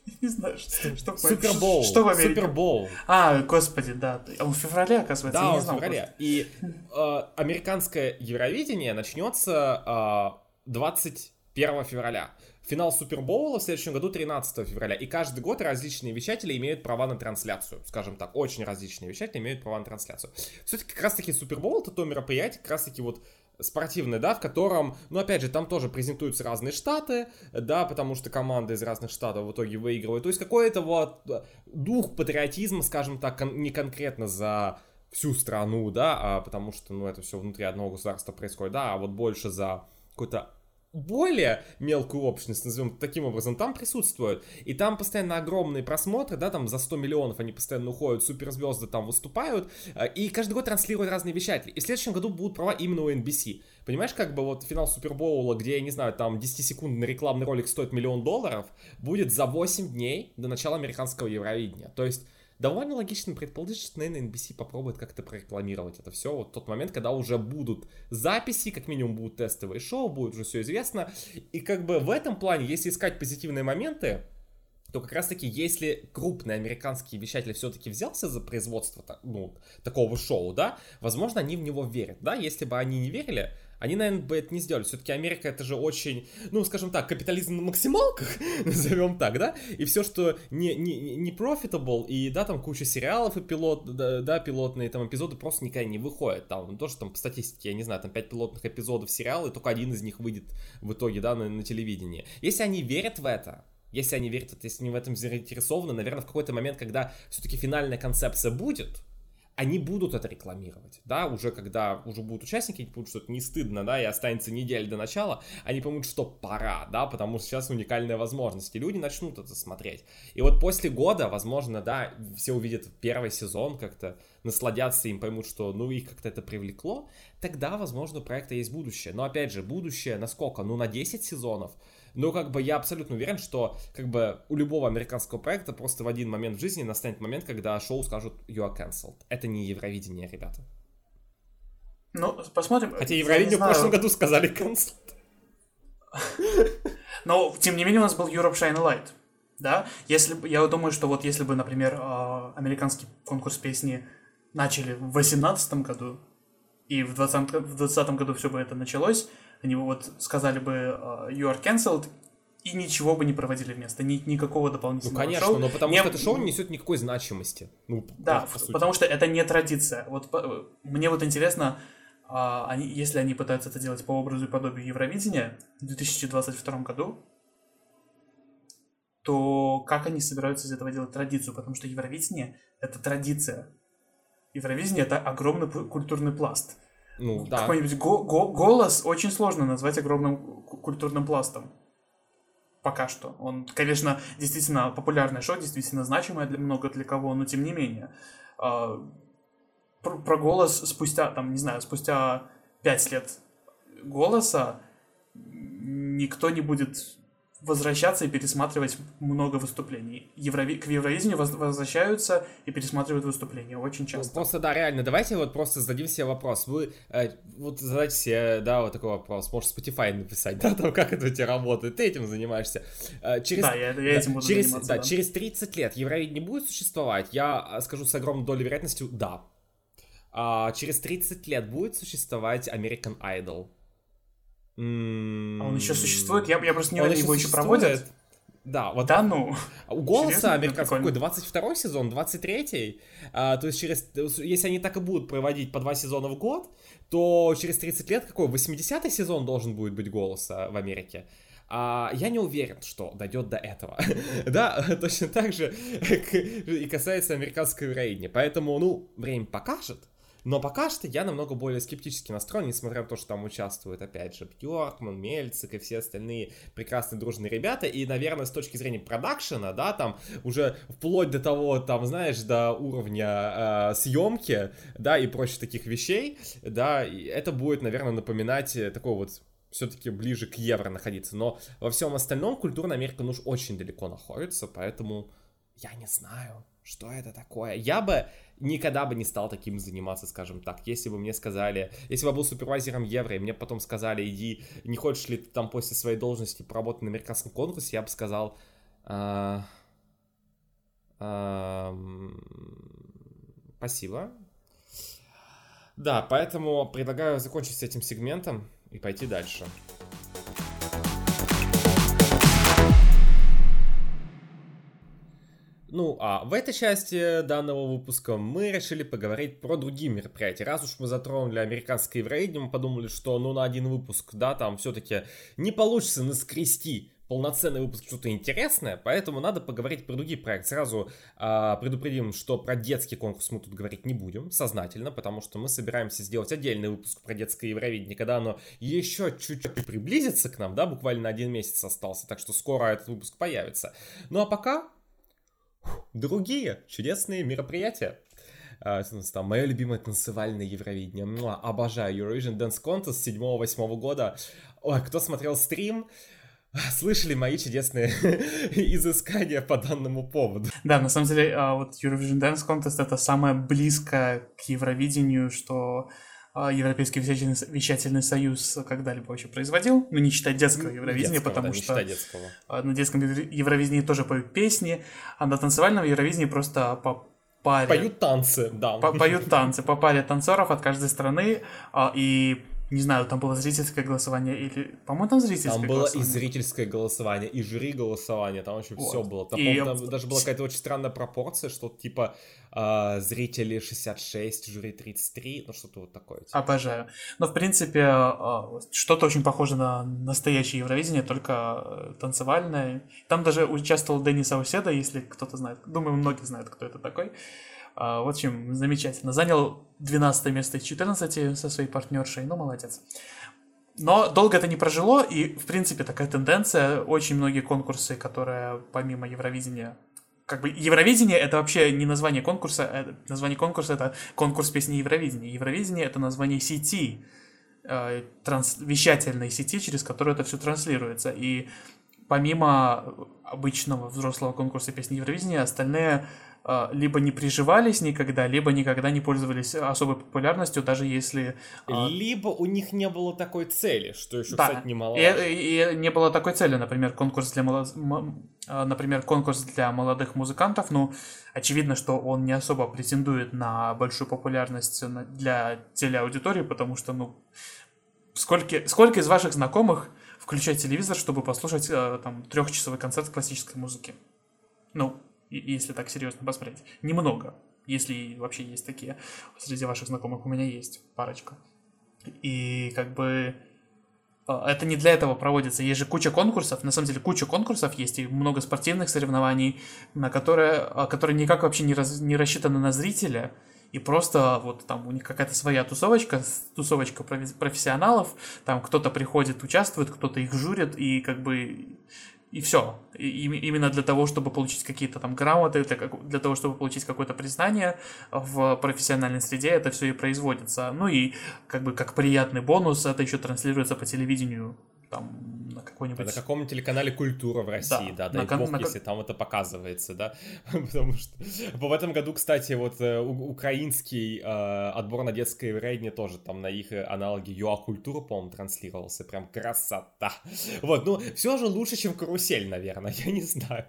(laughs) Не знаю, что, что Супербоул. Что в Америке? Супербоул. А, господи, да. А в феврале, оказывается, да, я не знал. в феврале. И э, американское Евровидение начнется э, 21 февраля. Финал Супербоула в следующем году 13 февраля. И каждый год различные вещатели имеют права на трансляцию. Скажем так, очень различные вещатели имеют права на трансляцию. Все-таки как раз таки Супербоул это то мероприятие, как раз таки вот спортивный, да, в котором, ну, опять же, там тоже презентуются разные штаты, да, потому что команды из разных штатов в итоге выигрывают. То есть какой-то вот дух патриотизма, скажем так, кон- не конкретно за всю страну, да, а потому что, ну, это все внутри одного государства происходит, да, а вот больше за какой-то более мелкую общность, назовем таким образом, там присутствуют. И там постоянно огромные просмотры, да, там за 100 миллионов они постоянно уходят, суперзвезды там выступают, э, и каждый год транслируют разные вещатели. И в следующем году будут права именно у NBC. Понимаешь, как бы вот финал Супербоула, где, я не знаю, там 10-секундный рекламный ролик стоит миллион долларов, будет за 8 дней до начала американского Евровидения. То есть довольно логично предположить, что, наверное, NBC попробует как-то прорекламировать это все. Вот тот момент, когда уже будут записи, как минимум будут тестовые шоу, будет уже все известно. И как бы в этом плане, если искать позитивные моменты, то как раз-таки, если крупный американский вещатель все-таки взялся за производство ну, такого шоу, да, возможно, они в него верят, да, если бы они не верили, они, наверное, бы это не сделали. Все-таки Америка это же очень, ну, скажем так, капитализм на максималках, (laughs) назовем так, да? И все, что не, не, не profitable, и да, там куча сериалов и пилот, да, да, пилотные там эпизоды просто никогда не выходят. Там ну, тоже там по статистике, я не знаю, там 5 пилотных эпизодов сериала, и только один из них выйдет в итоге, да, на, на телевидении. Если они верят в это, если они верят, если они в этом заинтересованы, наверное, в какой-то момент, когда все-таки финальная концепция будет, они будут это рекламировать, да, уже когда уже будут участники, они поймут, что это не стыдно, да, и останется неделя до начала, они поймут, что пора, да, потому что сейчас уникальная возможность, и люди начнут это смотреть. И вот после года, возможно, да, все увидят первый сезон, как-то насладятся им, поймут, что, ну, их как-то это привлекло, тогда, возможно, у проекта есть будущее. Но, опять же, будущее насколько? Ну, на 10 сезонов, но как бы я абсолютно уверен, что как бы у любого американского проекта просто в один момент в жизни настанет момент, когда шоу скажут you are cancelled. Это не Евровидение, ребята. Ну, посмотрим. Хотя Евровидение в прошлом году сказали cancelled. (laughs) Но, тем не менее, у нас был Europe Shine Light. Да? Если, я думаю, что вот если бы, например, а, американский конкурс песни начали в 2018 году, и в 2020 в 20 году все бы это началось, они бы вот сказали бы uh, you are cancelled, и ничего бы не проводили вместо, ни, никакого дополнительного Ну, конечно, шоу. но потому не... что это шоу не несет никакой значимости. Ну, да, по потому что это не традиция. Вот по, мне вот интересно, а, они, если они пытаются это делать по образу и подобию Евровидения в 2022 году, то как они собираются из этого делать традицию? Потому что Евровидение — это традиция. Евровидение — это огромный культурный пласт. Ну, да. Какой-нибудь го- го- голос очень сложно назвать огромным культурным пластом. Пока что. Он, конечно, действительно популярное шоу, действительно значимое для много для кого, но тем не менее. Э, про, про голос спустя, там, не знаю, спустя пять лет голоса никто не будет возвращаться и пересматривать много выступлений. Еврови... К Евровидению возвращаются и пересматривают выступления очень часто. Просто, да, реально, давайте вот просто зададим себе вопрос. Вы э, вот задайте себе, да, вот такой вопрос. Может, Spotify написать, (laughs) да, там, как это у тебя работает, ты этим занимаешься. Э, через, да, я, я этим буду через, заниматься. Да, да, через 30 лет Евровидение будет существовать? Я э, скажу с огромной долей вероятности, да. А через 30 лет будет существовать American Idol? А он еще существует? Я, я просто не уверен, его еще проводят. Да, вот. Да ну. У голоса американского какой 22 сезон, 23 а, то есть через, если они так и будут проводить по два сезона в год, то через 30 лет какой 80 сезон должен будет быть голоса в Америке. А, я не уверен, что дойдет до этого. (laughs) да, (laughs) точно так же (laughs) и касается американской Евровидения. Поэтому, ну, время покажет. Но пока что я намного более скептически настроен, несмотря на то, что там участвуют, опять же, Бьоркман, Мельцик и все остальные прекрасные дружные ребята. И, наверное, с точки зрения продакшена, да, там уже вплоть до того, там, знаешь, до уровня э, съемки, да, и прочих таких вещей, да, и это будет, наверное, напоминать э, такой вот все-таки ближе к евро находиться. Но во всем остальном культурная Америка, ну уж очень далеко находится, поэтому я не знаю, что это такое. Я бы никогда бы не стал таким заниматься, скажем так. Если бы мне сказали, если бы я был супервайзером евро, и мне потом сказали, иди, не хочешь ли ты там после своей должности поработать на американском конкурсе, я бы сказал, а, а, спасибо. Да, поэтому предлагаю закончить с этим сегментом и пойти дальше. Ну, а в этой части данного выпуска мы решили поговорить про другие мероприятия. Раз уж мы затронули американское Евровидение, мы подумали, что ну на один выпуск, да, там все-таки не получится наскрести полноценный выпуск что-то интересное, поэтому надо поговорить про другие проекты. Сразу э, предупредим, что про детский конкурс мы тут говорить не будем, сознательно, потому что мы собираемся сделать отдельный выпуск про детское Евровидение, когда оно еще чуть-чуть приблизится к нам, да, буквально на один месяц остался, так что скоро этот выпуск появится. Ну а пока другие чудесные мероприятия. А, там, мое любимое танцевальное Евровидение. Муа, обожаю Eurovision Dance Contest 7-8 года. Ой, кто смотрел стрим, слышали мои чудесные (laughs) изыскания по данному поводу. Да, на самом деле, а, вот Eurovision Dance Contest это самое близкое к Евровидению, что Европейский вещательный, вещательный союз когда-либо вообще производил, ну не считать детского Евровидения, детского, потому да, что детского. А, на детском Евровидении тоже поют песни, а на танцевальном Евровидении просто по паре... Поют танцы, да. По поют танцы, по паре танцоров от каждой страны, а, и не знаю, там было зрительское голосование или... По-моему, там зрительское Там было и зрительское голосование, и жюри голосование, там вообще вот. все было. Там, и... там даже была какая-то очень странная пропорция, что типа э, зрители 66, жюри 33, ну что-то вот такое. Типа. Обожаю. Но, в принципе, э, что-то очень похоже на настоящее Евровидение, только э, танцевальное. Там даже участвовал Денис Ауседа, если кто-то знает. Думаю, многие знают, кто это такой. В общем, замечательно. Занял 12 место из 14 со своей партнершей. Ну, молодец. Но долго это не прожило, и, в принципе, такая тенденция. Очень многие конкурсы, которые помимо Евровидения как бы Евровидение это вообще не название конкурса, это, название конкурса это конкурс песни Евровидения. Евровидение это название сети, э, транс, вещательной сети, через которую это все транслируется. И помимо обычного взрослого конкурса песни Евровидения, остальные а, либо не приживались никогда, либо никогда не пользовались особой популярностью, даже если... А, либо у них не было такой цели, что еще, да. кстати, немаловажно. И, и не было такой цели, например, конкурс для, молод... А, например, конкурс для молодых музыкантов, ну, очевидно, что он не особо претендует на большую популярность для телеаудитории, потому что, ну, сколько, сколько из ваших знакомых включает телевизор, чтобы послушать там трехчасовой концерт классической музыки? Ну, если так серьезно посмотреть. Немного, если вообще есть такие. Среди ваших знакомых у меня есть парочка. И как бы а, это не для этого проводится. Есть же куча конкурсов, на самом деле куча конкурсов есть, и много спортивных соревнований, на которые, а, которые никак вообще не, раз, не рассчитаны на зрителя, и просто вот там у них какая-то своя тусовочка, тусовочка профессионалов, там кто-то приходит, участвует, кто-то их журит, и как бы и все. И, именно для того, чтобы получить какие-то там грамоты, для, для того, чтобы получить какое-то признание в профессиональной среде, это все и производится. Ну и как бы как приятный бонус, это еще транслируется по телевидению там на какой-нибудь... На каком телеканале «Культура» в России, да, да, дай бог, на... если там это показывается, да, (laughs) потому что в этом году, кстати, вот э, украинский э, отбор на детское еврейне тоже там на их аналоге ЮА Культура, по-моему, транслировался, прям красота. Вот, ну, все же лучше, чем «Карусель», наверное, (laughs) я не знаю.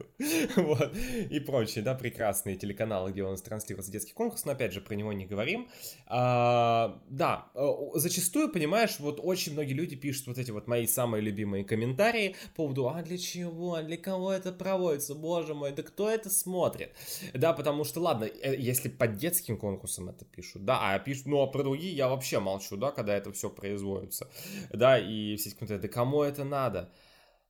Вот, и прочие, да, прекрасные телеканалы, где у нас транслируется детский конкурс, но опять же, про него не говорим. А, да, э, зачастую, понимаешь, вот очень многие люди пишут вот эти вот мои самые любимые комментарии по поводу, а для чего, для кого это проводится, боже мой, да кто это смотрит? Да, потому что, ладно, э, если под детским конкурсом это пишут, да, а пишут, ну, а про другие я вообще молчу, да, когда это все производится, да, и все комментарии, да кому это надо?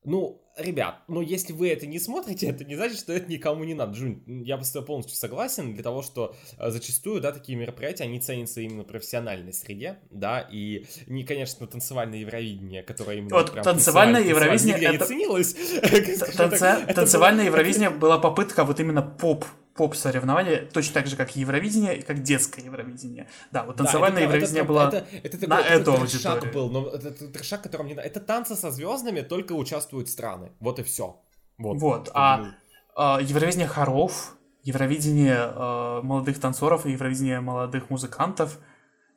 Ну, ребят, но если вы это не смотрите, (laughs) это не значит, что это никому не надо. Джун, я с тобой полностью согласен для того, что э, зачастую, да, такие мероприятия, они ценятся именно в профессиональной среде, да, и не, конечно, танцевальное Евровидение, которое именно вот танцевальное Евровидение это... не ценилось. (laughs) Танцевальное Евровидение была попытка вот именно поп поп-соревнование, точно так же, как Евровидение и как детское Евровидение. Да, вот танцевальное да, это, Евровидение это, было это, это, это, на это, эту аудиторию. был, но это, это трешак, которым не... Это танцы со звездами, только участвуют страны. Вот и все. Вот, вот. а, а Евровидение хоров, Евровидение а, молодых танцоров и Евровидение молодых музыкантов —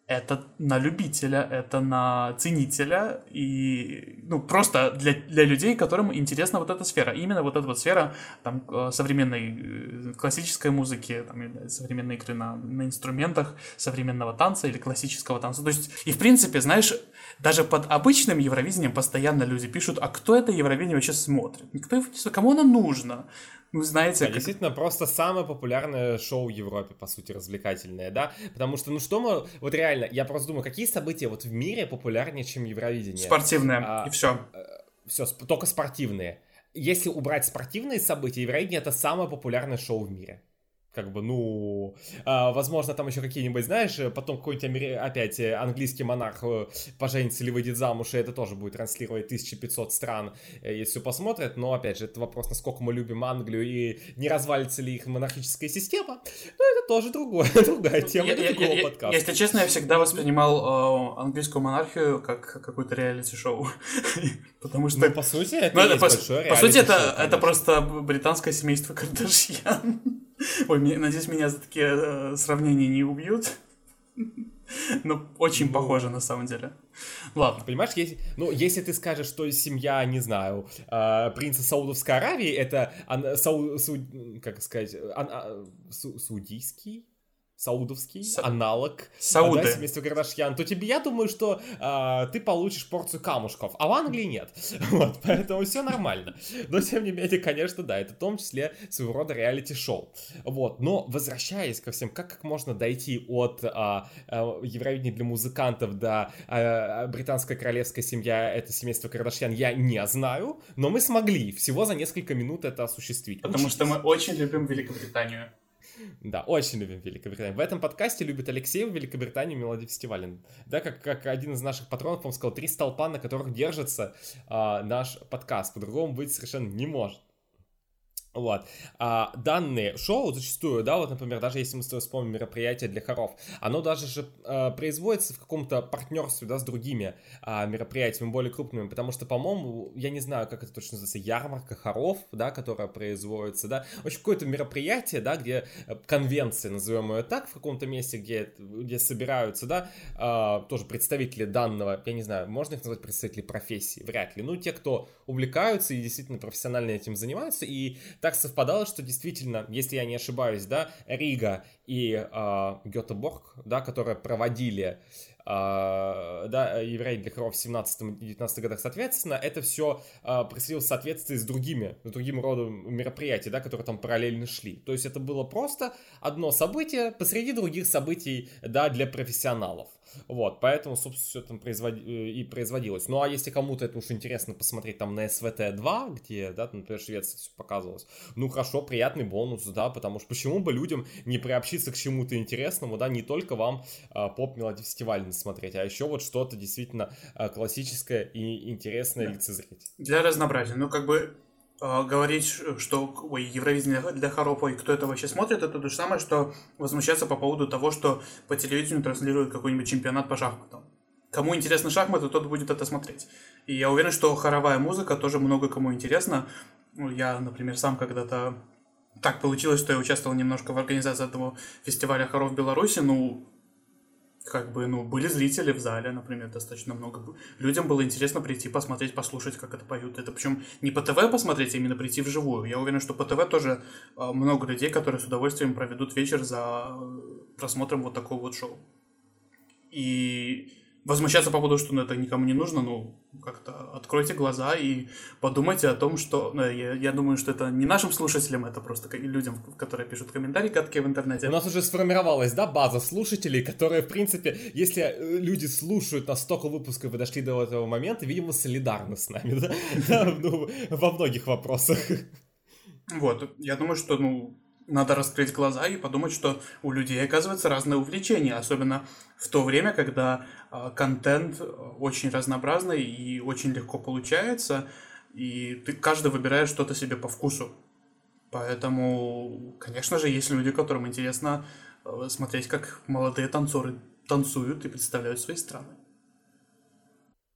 это на любителя, это на ценителя и ну просто для, для людей, которым интересна вот эта сфера. Именно вот эта вот сфера там э, современной э, классической музыки, там, современной игры на, на инструментах, современного танца или классического танца. То есть, и в принципе, знаешь, даже под обычным Евровидением постоянно люди пишут, а кто это Евровидение вообще смотрит? Никто Кому оно нужно? Ну, знаете... Да, как... Действительно, просто самое популярное шоу в Европе, по сути, развлекательное, да? Потому что, ну что мы... Вот реально, я просто думаю, какие события вот в мире популярнее, чем Евровидение? Спортивные, а, и все. Э, все, только спортивные. Если убрать спортивные события, Евровидение — это самое популярное шоу в мире как бы, ну, а, возможно, там еще какие-нибудь, знаешь, потом какой-нибудь опять э, английский монарх э, поженится или выйдет замуж, и это тоже будет транслировать 1500 стран, э, если все посмотрят, но, опять же, это вопрос, насколько мы любим Англию и не развалится ли их монархическая система, но это тоже другое, (laughs) другая тема для другого подкаста. Если честно, я всегда воспринимал э, английскую монархию как какое-то реалити-шоу, (laughs) потому что... Ну, по сути, это, ну, по, сути, это, это просто британское семейство Кардашьян. (laughs) (laughs) Ой, надеюсь, меня за такие э, сравнения не убьют. Но очень ну, похоже на самом деле. Ладно. Понимаешь, если, ну, если ты скажешь, что семья, не знаю, э, принца Саудовской Аравии, это, а, сау, су, как сказать, а, а, су, судийский саудовский Са... аналог Сауды. да, семейства Кардашьян, то тебе, я думаю, что э, ты получишь порцию камушков, а в Англии нет. (laughs) Вот, поэтому все нормально. Но, тем не менее, конечно, да, это в том числе своего рода реалити-шоу. Вот, но возвращаясь ко всем, как, как можно дойти от э, э, Евровидения для музыкантов до э, британская королевская семья, это семейство Кардашьян, я не знаю, но мы смогли всего за несколько минут это осуществить. Потому что мы очень любим Великобританию. Да, очень любим Великобританию. В этом подкасте любит Алексей в Великобританию Мелоди фестивален. Да, как, как один из наших патронов, он сказал, три столпа, на которых держится а, наш подкаст. По-другому быть совершенно не может. Вот. А данные шоу зачастую, да, вот, например, даже если мы с тобой вспомним мероприятие для хоров, оно даже же э, производится в каком-то партнерстве, да, с другими э, мероприятиями более крупными, потому что, по-моему, я не знаю, как это точно называется, ярмарка хоров, да, которая производится, да, в какое-то мероприятие, да, где э, конвенция, назовем ее так, в каком-то месте, где, где собираются, да, э, тоже представители данного, я не знаю, можно их назвать представители профессии, вряд ли, ну, те, кто увлекаются и действительно профессионально этим занимаются, и так совпадало, что действительно, если я не ошибаюсь, да, Рига и э, Гетеборг, да, которые проводили Uh, да, евреи для хоров в 17-19 годах, соответственно, это все uh, происходило в соответствии с другими, с другим родом мероприятий, да, которые там параллельно шли. То есть это было просто одно событие посреди других событий, да, для профессионалов. Вот, поэтому, собственно, все там производ... Э, и производилось. Ну, а если кому-то это уж интересно посмотреть там на СВТ-2, где, да, например, Швеция все показывалось, ну, хорошо, приятный бонус, да, потому что почему бы людям не приобщиться к чему-то интересному, да, не только вам поп-мелодий фестивальный смотреть, а еще вот что-то действительно а, классическое и интересное да. лицезреть. Для разнообразия, ну, как бы говорить, что ой, Евровидение для Харопа и кто это вообще смотрит, это то же самое, что возмущаться по поводу того, что по телевидению транслируют какой-нибудь чемпионат по шахматам. кому интересны шахматы, тот будет это смотреть. И я уверен, что хоровая музыка тоже много кому интересна. Ну, я, например, сам когда-то так получилось, что я участвовал немножко в организации этого фестиваля хоров Беларуси. Ну, как бы, ну, были зрители в зале, например, достаточно много. Людям было интересно прийти, посмотреть, послушать, как это поют. Это причем не по ТВ посмотреть, а именно прийти вживую. Я уверен, что по ТВ тоже а, много людей, которые с удовольствием проведут вечер за э, просмотром вот такого вот шоу. И возмущаться по поводу, что ну, это никому не нужно, ну, как-то откройте глаза и подумайте о том, что... Ну, я, я думаю, что это не нашим слушателям, это просто людям, которые пишут комментарии гадкие в интернете. У нас уже сформировалась, да, база слушателей, которые, в принципе, если люди слушают на столько выпусков и дошли до этого момента, видимо, солидарны с нами, (laughs) да, ну, во многих вопросах. Вот, я думаю, что, ну, надо раскрыть глаза и подумать, что у людей, оказывается, разные увлечения, особенно в то время, когда контент очень разнообразный и очень легко получается, и ты каждый выбирает что-то себе по вкусу. Поэтому, конечно же, есть люди, которым интересно э, смотреть, как молодые танцоры танцуют и представляют свои страны.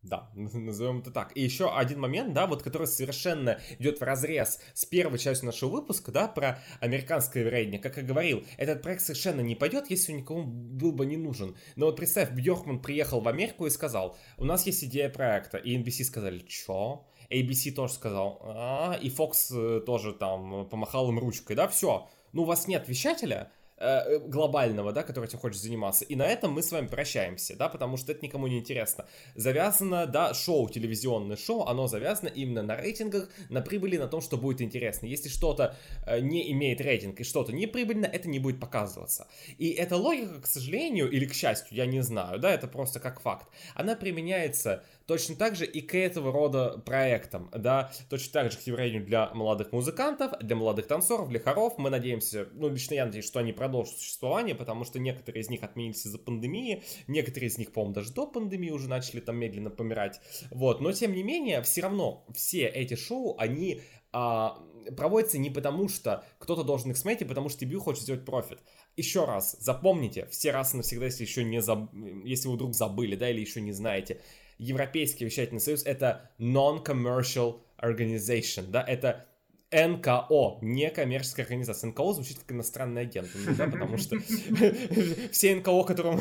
Да, (laughs) назовем это так. И еще один момент, да, вот который совершенно идет в разрез с первой частью нашего выпуска, да, про американское вероятие. Как я говорил, этот проект совершенно не пойдет, если он никому был бы не нужен. Но вот представь, Бьоркман приехал в Америку и сказал, у нас есть идея проекта. И NBC сказали, чё? ABC тоже сказал, а, и Fox э, тоже там помахал им ручкой, да, все. Ну, у вас нет вещателя, Э, глобального, да, который этим хочешь заниматься. И на этом мы с вами прощаемся, да, потому что это никому не интересно. Завязано, да, шоу, телевизионное шоу, оно завязано именно на рейтингах, на прибыли, на том, что будет интересно. Если что-то э, не имеет рейтинг и что-то не прибыльно, это не будет показываться. И эта логика, к сожалению, или к счастью, я не знаю, да, это просто как факт, она применяется точно так же и к этого рода проектам, да, точно так же к явлению для молодых музыкантов, для молодых танцоров, для хоров. Мы надеемся, ну, лично я надеюсь, что они продолжат существование, потому что некоторые из них отменились из-за пандемии, некоторые из них, по-моему, даже до пандемии уже начали там медленно помирать, вот, но тем не менее, все равно все эти шоу, они а, проводятся не потому, что кто-то должен их смотреть, а потому что TBU хочет сделать профит. Еще раз, запомните, все раз и навсегда, если еще не заб... если вы вдруг забыли, да, или еще не знаете, Европейский вещательный союз это Non-Commercial Organization, да, это НКО, не коммерческая организация. НКО звучит как иностранный агент, да, потому что (laughs) все НКО, которым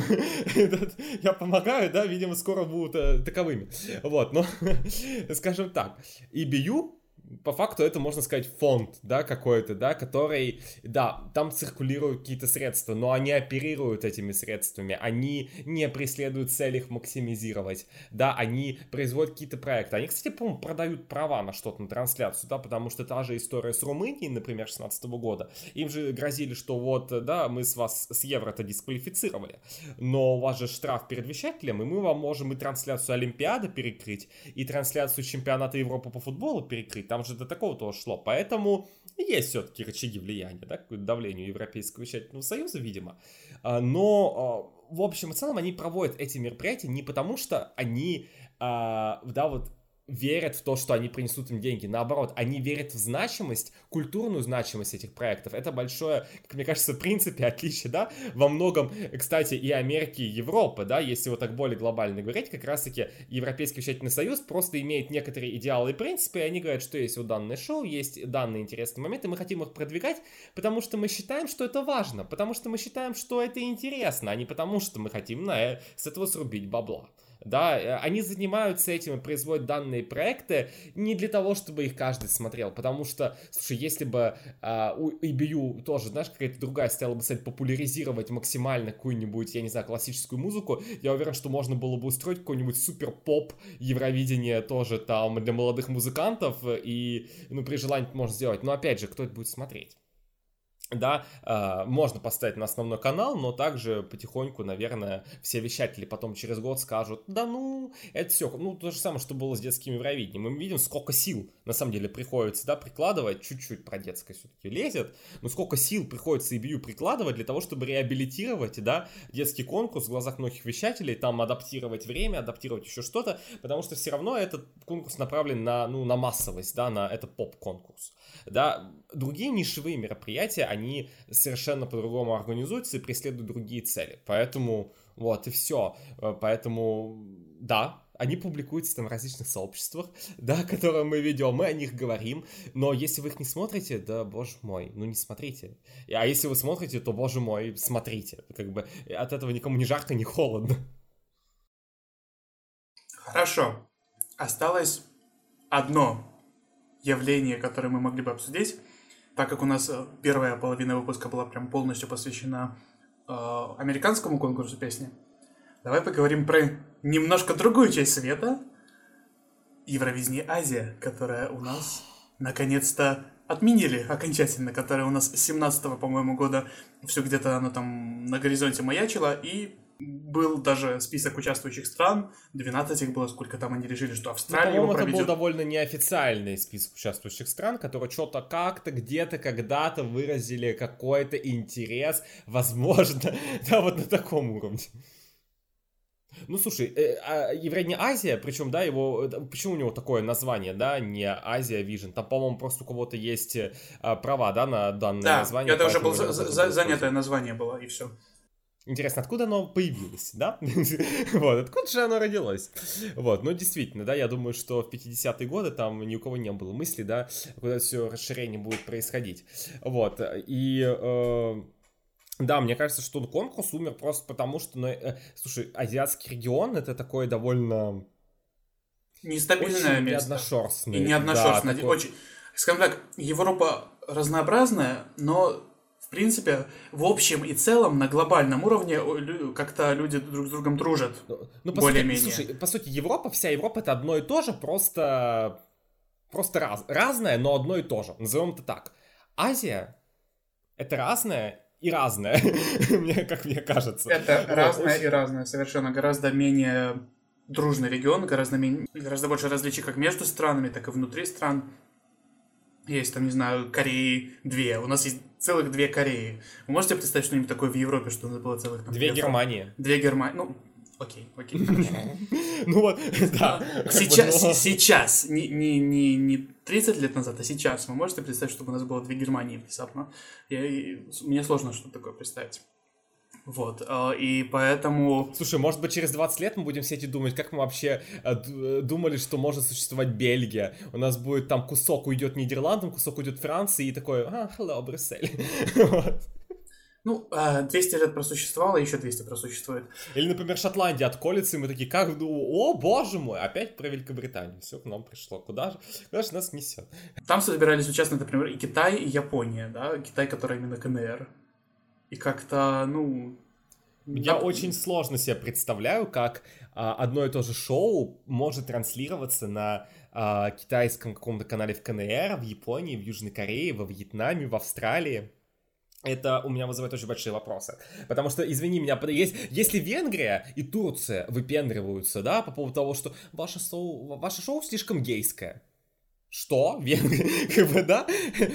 (laughs) я помогаю, да, видимо, скоро будут э, таковыми. Вот, но, (laughs) скажем так, EBU по факту это, можно сказать, фонд, да, какой-то, да, который, да, там циркулируют какие-то средства, но они оперируют этими средствами, они не преследуют цель их максимизировать, да, они производят какие-то проекты. Они, кстати, по-моему, продают права на что-то, на трансляцию, да, потому что та же история с Румынией, например, 16 года, им же грозили, что вот, да, мы с вас с евро-то дисквалифицировали, но у вас же штраф перед вещателем, и мы вам можем и трансляцию Олимпиады перекрыть, и трансляцию чемпионата Европы по футболу перекрыть, там же до такого тоже шло. Поэтому есть все-таки рычаги влияния, да, к давлению Европейского вещательного союза, видимо. А, но, а, в общем и целом, они проводят эти мероприятия не потому, что они, а, да, вот верят в то, что они принесут им деньги. Наоборот, они верят в значимость, культурную значимость этих проектов. Это большое, как мне кажется, в принципе, отличие, да, во многом, кстати, и Америки, и Европы, да, если вот так более глобально говорить, как раз-таки Европейский вещательный союз просто имеет некоторые идеалы и принципы, и они говорят, что есть вот данное шоу, есть данные интересные моменты, мы хотим их продвигать, потому что мы считаем, что это важно, потому что мы считаем, что это интересно, а не потому, что мы хотим на, э, с этого срубить бабла да, э, они занимаются этим и производят данные проекты не для того, чтобы их каждый смотрел, потому что, слушай, если бы э, у EBU тоже, знаешь, какая-то другая стала бы цель популяризировать максимально какую-нибудь, я не знаю, классическую музыку, я уверен, что можно было бы устроить какой-нибудь супер-поп Евровидение тоже там для молодых музыкантов, и, ну, при желании можно сделать, но опять же, кто это будет смотреть? Да, э, можно поставить на основной канал, но также потихоньку, наверное, все вещатели потом через год скажут, да ну, это все, ну, то же самое, что было с детским Евровидением. Мы видим, сколько сил, на самом деле, приходится, да, прикладывать, чуть-чуть про детское все-таки лезет, но сколько сил приходится EBU прикладывать для того, чтобы реабилитировать, да, детский конкурс в глазах многих вещателей, там адаптировать время, адаптировать еще что-то, потому что все равно этот конкурс направлен на, ну, на массовость, да, на это поп-конкурс, да, другие нишевые мероприятия, они совершенно по-другому организуются и преследуют другие цели. Поэтому вот и все. Поэтому да, они публикуются там в различных сообществах, (laughs) да, которые мы ведем, мы о них говорим, но если вы их не смотрите, да, боже мой, ну не смотрите. А если вы смотрите, то, боже мой, смотрите. Как бы от этого никому не жарко, не холодно. Хорошо. Осталось одно явление, которое мы могли бы обсудить, так как у нас э, первая половина выпуска была прям полностью посвящена э, американскому конкурсу песни. Давай поговорим про немножко другую часть света. Евровидение Азия, которая у нас наконец-то отменили окончательно, которая у нас с 17 по-моему, года все где-то оно там на горизонте маячило, и был даже список участвующих стран, 12 их было, сколько там они решили, что Австралия ну, по-моему, это был довольно неофициальный список участвующих стран, которые что-то как-то, где-то, когда-то выразили какой-то интерес, (laughs) возможно, (laughs) да, вот на таком уровне. Ну, слушай, э, а, Евровидение Азия, причем, да, его, э, почему у него такое название, да, не Азия Vision, там, по-моему, просто у кого-то есть э, права, да, на данное да, название. это уже было за, за, занятое название было, и все. Интересно, откуда оно появилось, да? (laughs) вот, откуда же оно родилось? Вот, ну, действительно, да, я думаю, что в 50-е годы там ни у кого не было мысли, да, куда все расширение будет происходить. Вот, и... Э, да, мне кажется, что конкурс умер просто потому, что, ну, э, слушай, азиатский регион это такой довольно нестабильное очень место. Неодношерстный. И неодношерстный. Да, такой... Очень, скажем так, Европа разнообразная, но принципе, в общем и целом, на глобальном уровне как-то люди друг с другом дружат. Ну, ну более-менее. Слушай, по сути, Европа, вся Европа это одно и то же, просто, просто раз, разное, но одно и то же. Назовем это так. Азия это разное и разное, (laughs) мне, как мне кажется. Это разное и разное, совершенно. Гораздо менее дружный регион, гораздо, менее, гораздо больше различий как между странами, так и внутри стран. Есть там, не знаю, Кореи две. У нас есть целых две Кореи. Вы можете представить что-нибудь такое в Европе, что у нас было целых там... Две Германии. Две Германии. Ну, Окей, окей. (laughs) Ну вот, да. Сейчас, сейчас, не, не, не, не 30 лет назад, а сейчас. Вы можете представить, чтобы у нас было две Германии внезапно? Я, мне сложно что-то такое представить. Вот, а, и поэтому... Слушай, может быть, через 20 лет мы будем все эти думать, как мы вообще э, думали, что может существовать Бельгия. У нас будет там кусок уйдет Нидерландам, кусок уйдет Франции, и такой, а, hello, Брюссель. (laughs) Ну, 200 а, лет просуществовало, еще 200 просуществует. Или, например, Шотландия отколется, и мы такие, как, ну, о, боже мой, опять про Великобританию, все к нам пришло, куда же, куда же нас несет? Там собирались участвовать, например, и Китай, и Япония, да, Китай, который именно КНР. И как-то, ну... Я да... очень сложно себе представляю, как а, одно и то же шоу может транслироваться на а, китайском каком-то канале в КНР, в Японии, в Южной Корее, во Вьетнаме, в Австралии это у меня вызывает очень большие вопросы. Потому что, извини меня, есть, если Венгрия и Турция выпендриваются, да, по поводу того, что ваше шоу, ваше шоу слишком гейское, что? (laughs) как бы, да?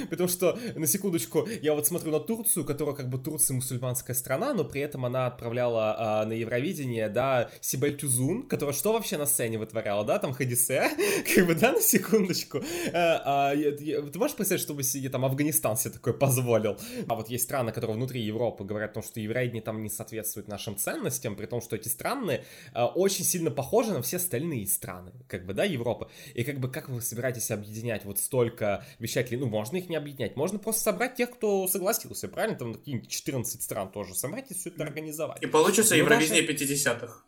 Потому что, на секундочку, я вот смотрю на Турцию, которая как бы Турция мусульманская страна, но при этом она отправляла а, на Евровидение, да, Сибель Тюзун, которая что вообще на сцене вытворяла, да, там Хадисе, (laughs) как бы, да, на секундочку. А, а, ты можешь представить, чтобы себе там Афганистан себе такое позволил? А вот есть страны, которые внутри Европы говорят о том, что Евровидение там не соответствует нашим ценностям, при том, что эти страны а, очень сильно похожи на все остальные страны, как бы, да, Европы. И как бы, как вы собираетесь объединять вот столько вещателей, ну, можно их не объединять, можно просто собрать тех, кто согласился, правильно, там какие-нибудь 14 стран тоже собрать и все это организовать. И получится Евровидение даже... 50-х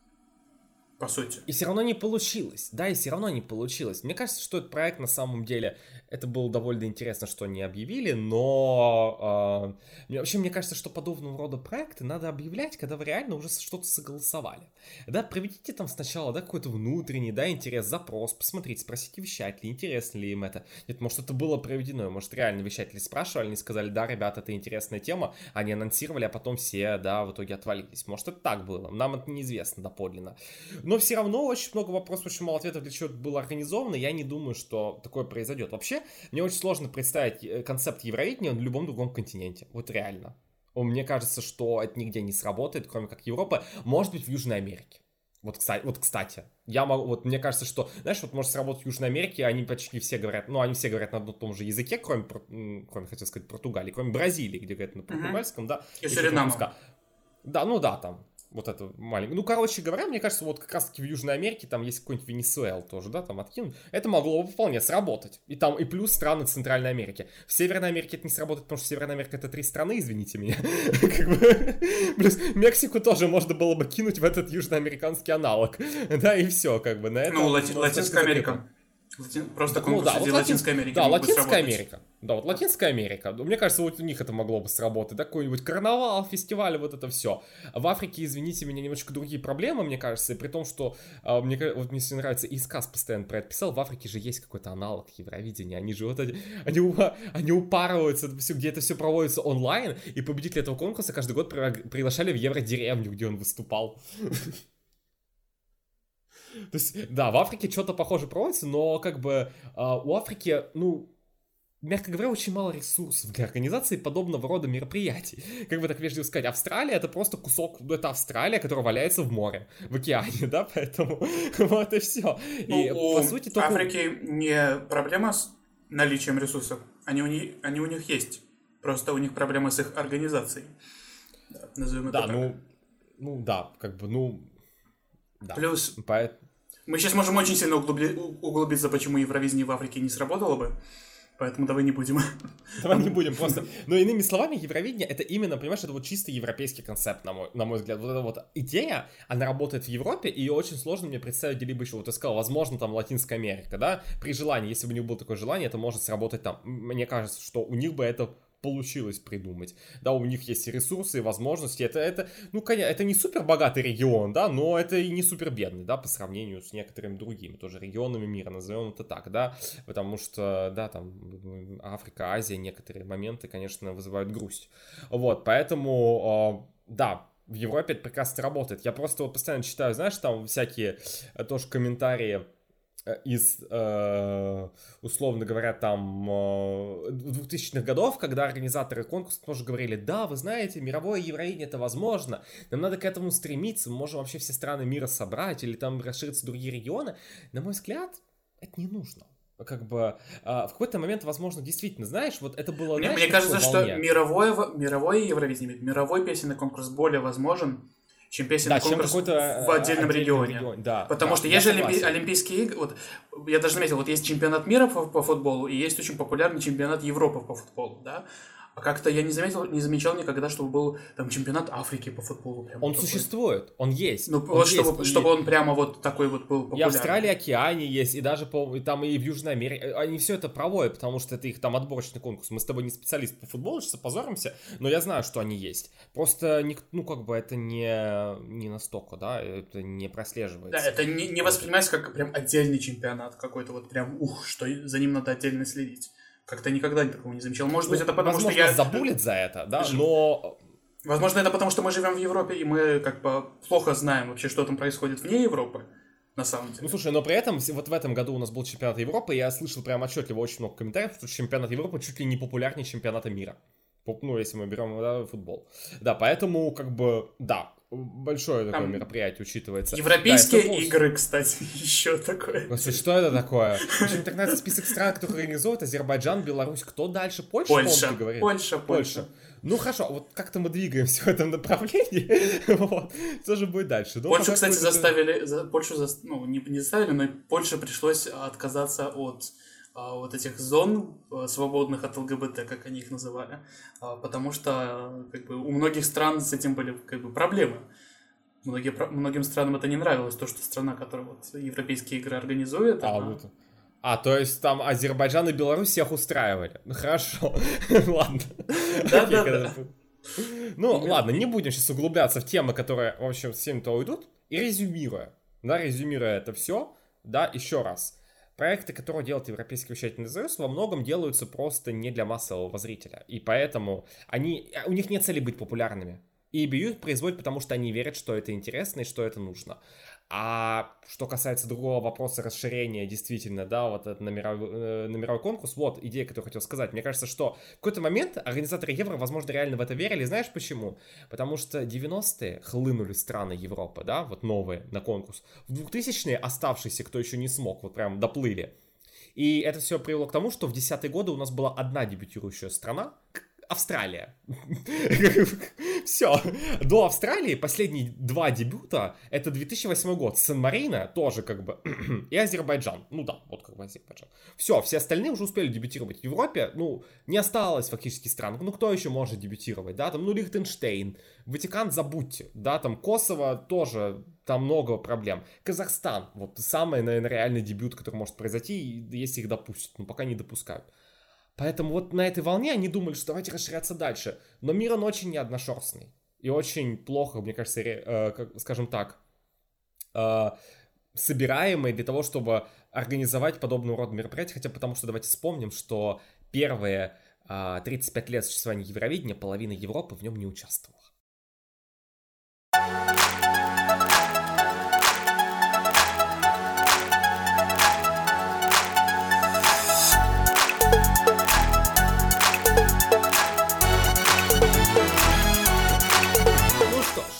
по сути. И все равно не получилось. Да, и все равно не получилось. Мне кажется, что этот проект на самом деле это было довольно интересно, что они объявили, но э, вообще мне кажется, что подобного рода проекты надо объявлять, когда вы реально уже что-то согласовали. Да, проведите там сначала, да, какой-то внутренний, да, интерес, запрос, посмотрите, спросите вещателей, интересно ли им это. Нет, может, это было проведено, может, реально вещатели спрашивали, они сказали, да, ребята, это интересная тема, они анонсировали, а потом все, да, в итоге отвалились. Может, это так было, нам это неизвестно доподлинно. Но все равно очень много вопросов, очень мало ответов, для чего это было организовано, я не думаю, что такое произойдет. Вообще, мне очень сложно представить э, концепт Евровидения на любом другом континенте. Вот реально. Мне кажется, что это нигде не сработает, кроме как Европы. Может быть, в Южной Америке. Вот, кстати, вот, кстати, я могу, вот мне кажется, что, знаешь, вот может сработать в Южной Америке, они почти все говорят, ну, они все говорят на одном том же языке, кроме, кроме, хотел сказать, Португалии, кроме Бразилии, где говорят на португальском, uh-huh. да. И Суринама. Да, ну да, там, Вот это маленькое. Ну, короче говоря, мне кажется, вот как раз-таки в Южной Америке там есть какой-нибудь Венесуэл тоже, да, там откинуть. Это могло бы вполне сработать. И там и плюс страны Центральной Америки. В Северной Америке это не сработает, потому что Северная Америка это три страны, извините меня. (laughs) Плюс Мексику тоже можно было бы кинуть в этот южноамериканский аналог. (laughs) Да, и все, как бы на этом. Ну, Латинская Америка. Просто ну, да, вот Латинской Америки. Да, Латинская Америка. Да, вот Латинская Америка. Мне кажется, вот у них это могло бы сработать. Да, какой-нибудь карнавал, фестиваль, вот это все. В Африке, извините меня, немножко другие проблемы, мне кажется. И при том, что а, мне, вот мне все нравится, и сказ постоянно про это писал, в Африке же есть какой-то аналог Евровидения. Они же вот они, они, они упарываются, все, где это все проводится онлайн. И победитель этого конкурса каждый год приглашали в Евродеревню, где он выступал. (laughs) То есть, да, в Африке что-то похоже проводится, но как бы э, у Африки, ну, мягко говоря, очень мало ресурсов для организации подобного рода мероприятий. Как бы так вежливо сказать, Австралия это просто кусок, ну, это Австралия, которая валяется в море, в океане, (laughs) да, поэтому (laughs) вот и все. И, ну, по сути, только... Африки не проблема с наличием ресурсов, они у, них, они у них есть, просто у них проблема с их организацией. Да, назовем это да, так. ну, ну да, как бы, ну, да. Плюс, Поэтому... Мы сейчас можем очень сильно углубли... углубиться, почему Евровидение в Африке не сработало бы. Поэтому давай не будем. (laughs) Давай не будем (laughs) просто. Но иными словами, Евровидение это именно, понимаешь, это вот чисто европейский концепт, на мой, на мой взгляд. Вот эта вот идея, она работает в Европе, и ее очень сложно мне представить где-либо еще. Вот ты сказал, возможно, там Латинская Америка, да? При желании, если бы у них было такое желание, это может сработать там. Мне кажется, что у них бы это получилось придумать. Да, у них есть ресурсы и возможности. Это, это, ну, конечно, это не супер богатый регион, да, но это и не супер бедный, да, по сравнению с некоторыми другими тоже регионами мира, назовем это так, да, потому что, да, там Африка, Азия, некоторые моменты, конечно, вызывают грусть. Вот, поэтому, э, да, в Европе это прекрасно работает. Я просто вот постоянно читаю, знаешь, там всякие тоже комментарии из, э, условно говоря, там 2000-х э, годов, когда организаторы конкурса тоже говорили, да, вы знаете, мировое Евровидение это возможно, нам надо к этому стремиться, мы можем вообще все страны мира собрать или там расшириться в другие регионы. На мой взгляд, это не нужно как бы а, в какой-то момент, возможно, действительно, знаешь, вот это было... Мне, знаешь, мне кажется, что мировое, мировое Евровидение, мировой песенный конкурс более возможен, чем песенный да, конкурс чем в э, отдельном регионе. регионе. Да, Потому да, что есть же олимпи- Олимпийские игры, вот, я даже заметил, вот есть чемпионат мира по, по футболу и есть очень популярный чемпионат Европы по футболу, да, а как-то я не заметил, не замечал никогда, чтобы был там чемпионат Африки по футболу. Прям он такой. существует, он есть. Ну, он вот есть, чтобы, чтобы он прямо вот такой вот был популярный. И Австралия, Океане есть, и даже по, и там и в Южной Америке. Они все это проводят, потому что это их там отборочный конкурс. Мы с тобой не специалисты по футболу, сейчас опозоримся, но я знаю, что они есть. Просто, не, ну, как бы это не, не настолько, да, это не прослеживается. Да, это не, не воспринимается как прям отдельный чемпионат какой-то, вот прям, ух, что за ним надо отдельно следить. Как-то никогда такого не замечал. Может быть, ну, это потому возможно, что я... забулит за это, да, но... Возможно, это потому, что мы живем в Европе, и мы как бы плохо знаем вообще, что там происходит вне Европы. На самом деле. Ну слушай, но при этом вот в этом году у нас был чемпионат Европы, и я слышал прям отчетливо очень много комментариев, что чемпионат Европы чуть ли не популярнее чемпионата мира. Ну, если мы берем да, футбол. Да, поэтому, как бы, да, большое такое Там мероприятие учитывается. Европейские да, игры, кстати, (laughs) еще такое. Господи, что это такое? В общем, так нравится список стран, которые организуют Азербайджан, Беларусь, кто дальше? Польша, Польша, Польша, Польша, Польша. Ну хорошо, вот как-то мы двигаемся (laughs) в этом направлении. (laughs) вот. Что же будет дальше? Ну, Польшу, кстати, заставили, за, Польшу, за, ну, не, не заставили, но Польше пришлось отказаться от а, вот этих зон, а, свободных от ЛГБТ, как они их называли, а, потому что как бы, у многих стран с этим были как бы, проблемы. Многие, многим странам это не нравилось, то, что страна, которая вот европейские игры организует, а, она... вот. А, то есть там Азербайджан и Беларусь всех устраивали. Ну хорошо, (laughs) ладно. Да-да-да. Ну, ладно, не будем сейчас углубляться в темы, которые, в общем, всем-то уйдут. И резюмируя, да, резюмируя это все, да, еще раз проекты, которые делает Европейский вещательный союз, во многом делаются просто не для массового зрителя. И поэтому они, у них нет цели быть популярными. И EBU производит, потому что они верят, что это интересно и что это нужно. А что касается другого вопроса расширения, действительно, да, вот это на мировой, э, на мировой конкурс, вот идея, которую хотел сказать. Мне кажется, что в какой-то момент организаторы Евро, возможно, реально в это верили. Знаешь почему? Потому что 90-е хлынули страны Европы, да, вот новые на конкурс. В 2000-е оставшиеся, кто еще не смог, вот прям доплыли. И это все привело к тому, что в десятые годы у нас была одна дебютирующая страна, Австралия. (laughs) Все. До Австралии последние два дебюта это 2008 год. Сан-Марино тоже как бы (clears throat) и Азербайджан. Ну да, вот как бы Азербайджан. Все, все остальные уже успели дебютировать. В Европе, ну, не осталось фактически стран. Ну, кто еще может дебютировать, да? Там, ну, Лихтенштейн, Ватикан забудьте, да, там Косово тоже, там много проблем. Казахстан, вот самый, наверное, реальный дебют, который может произойти, если их допустят, но пока не допускают. Поэтому вот на этой волне они думали, что давайте расширяться дальше. Но мир он очень неодношерстный. И очень плохо, мне кажется, ре, э, как, скажем так, э, собираемый для того, чтобы организовать подобного рода мероприятия. Хотя потому что давайте вспомним, что первые э, 35 лет существования Евровидения половина Европы в нем не участвовала.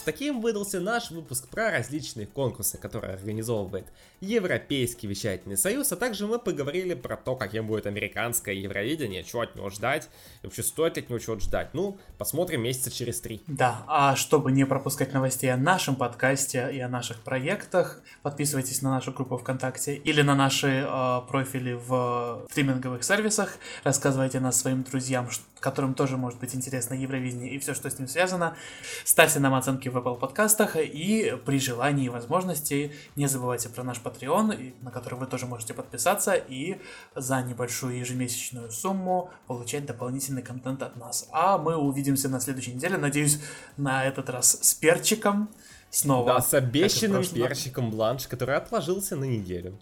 Таким выдался наш выпуск про различные конкурсы, которые организовывает Европейский вещательный союз, а также мы поговорили про то, каким будет американское Евровидение, чего от него ждать, и вообще стоит от него чего ждать. Ну, посмотрим месяца через три. Да, а чтобы не пропускать новостей о нашем подкасте и о наших проектах, подписывайтесь на нашу группу ВКонтакте или на наши э, профили в стриминговых сервисах, рассказывайте нас своим друзьям, которым тоже может быть интересно Евровидение и все, что с ним связано. Ставьте нам оценки в в Apple подкастах. И при желании и возможности не забывайте про наш Patreon, на который вы тоже можете подписаться и за небольшую ежемесячную сумму получать дополнительный контент от нас. А мы увидимся на следующей неделе. Надеюсь, на этот раз с перчиком. Снова. Да, с обещанным перчиком бланш, который отложился на неделю.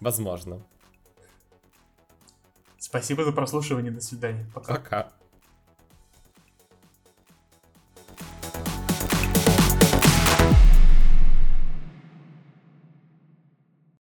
Возможно. Спасибо за прослушивание. До свидания. Пока. Пока.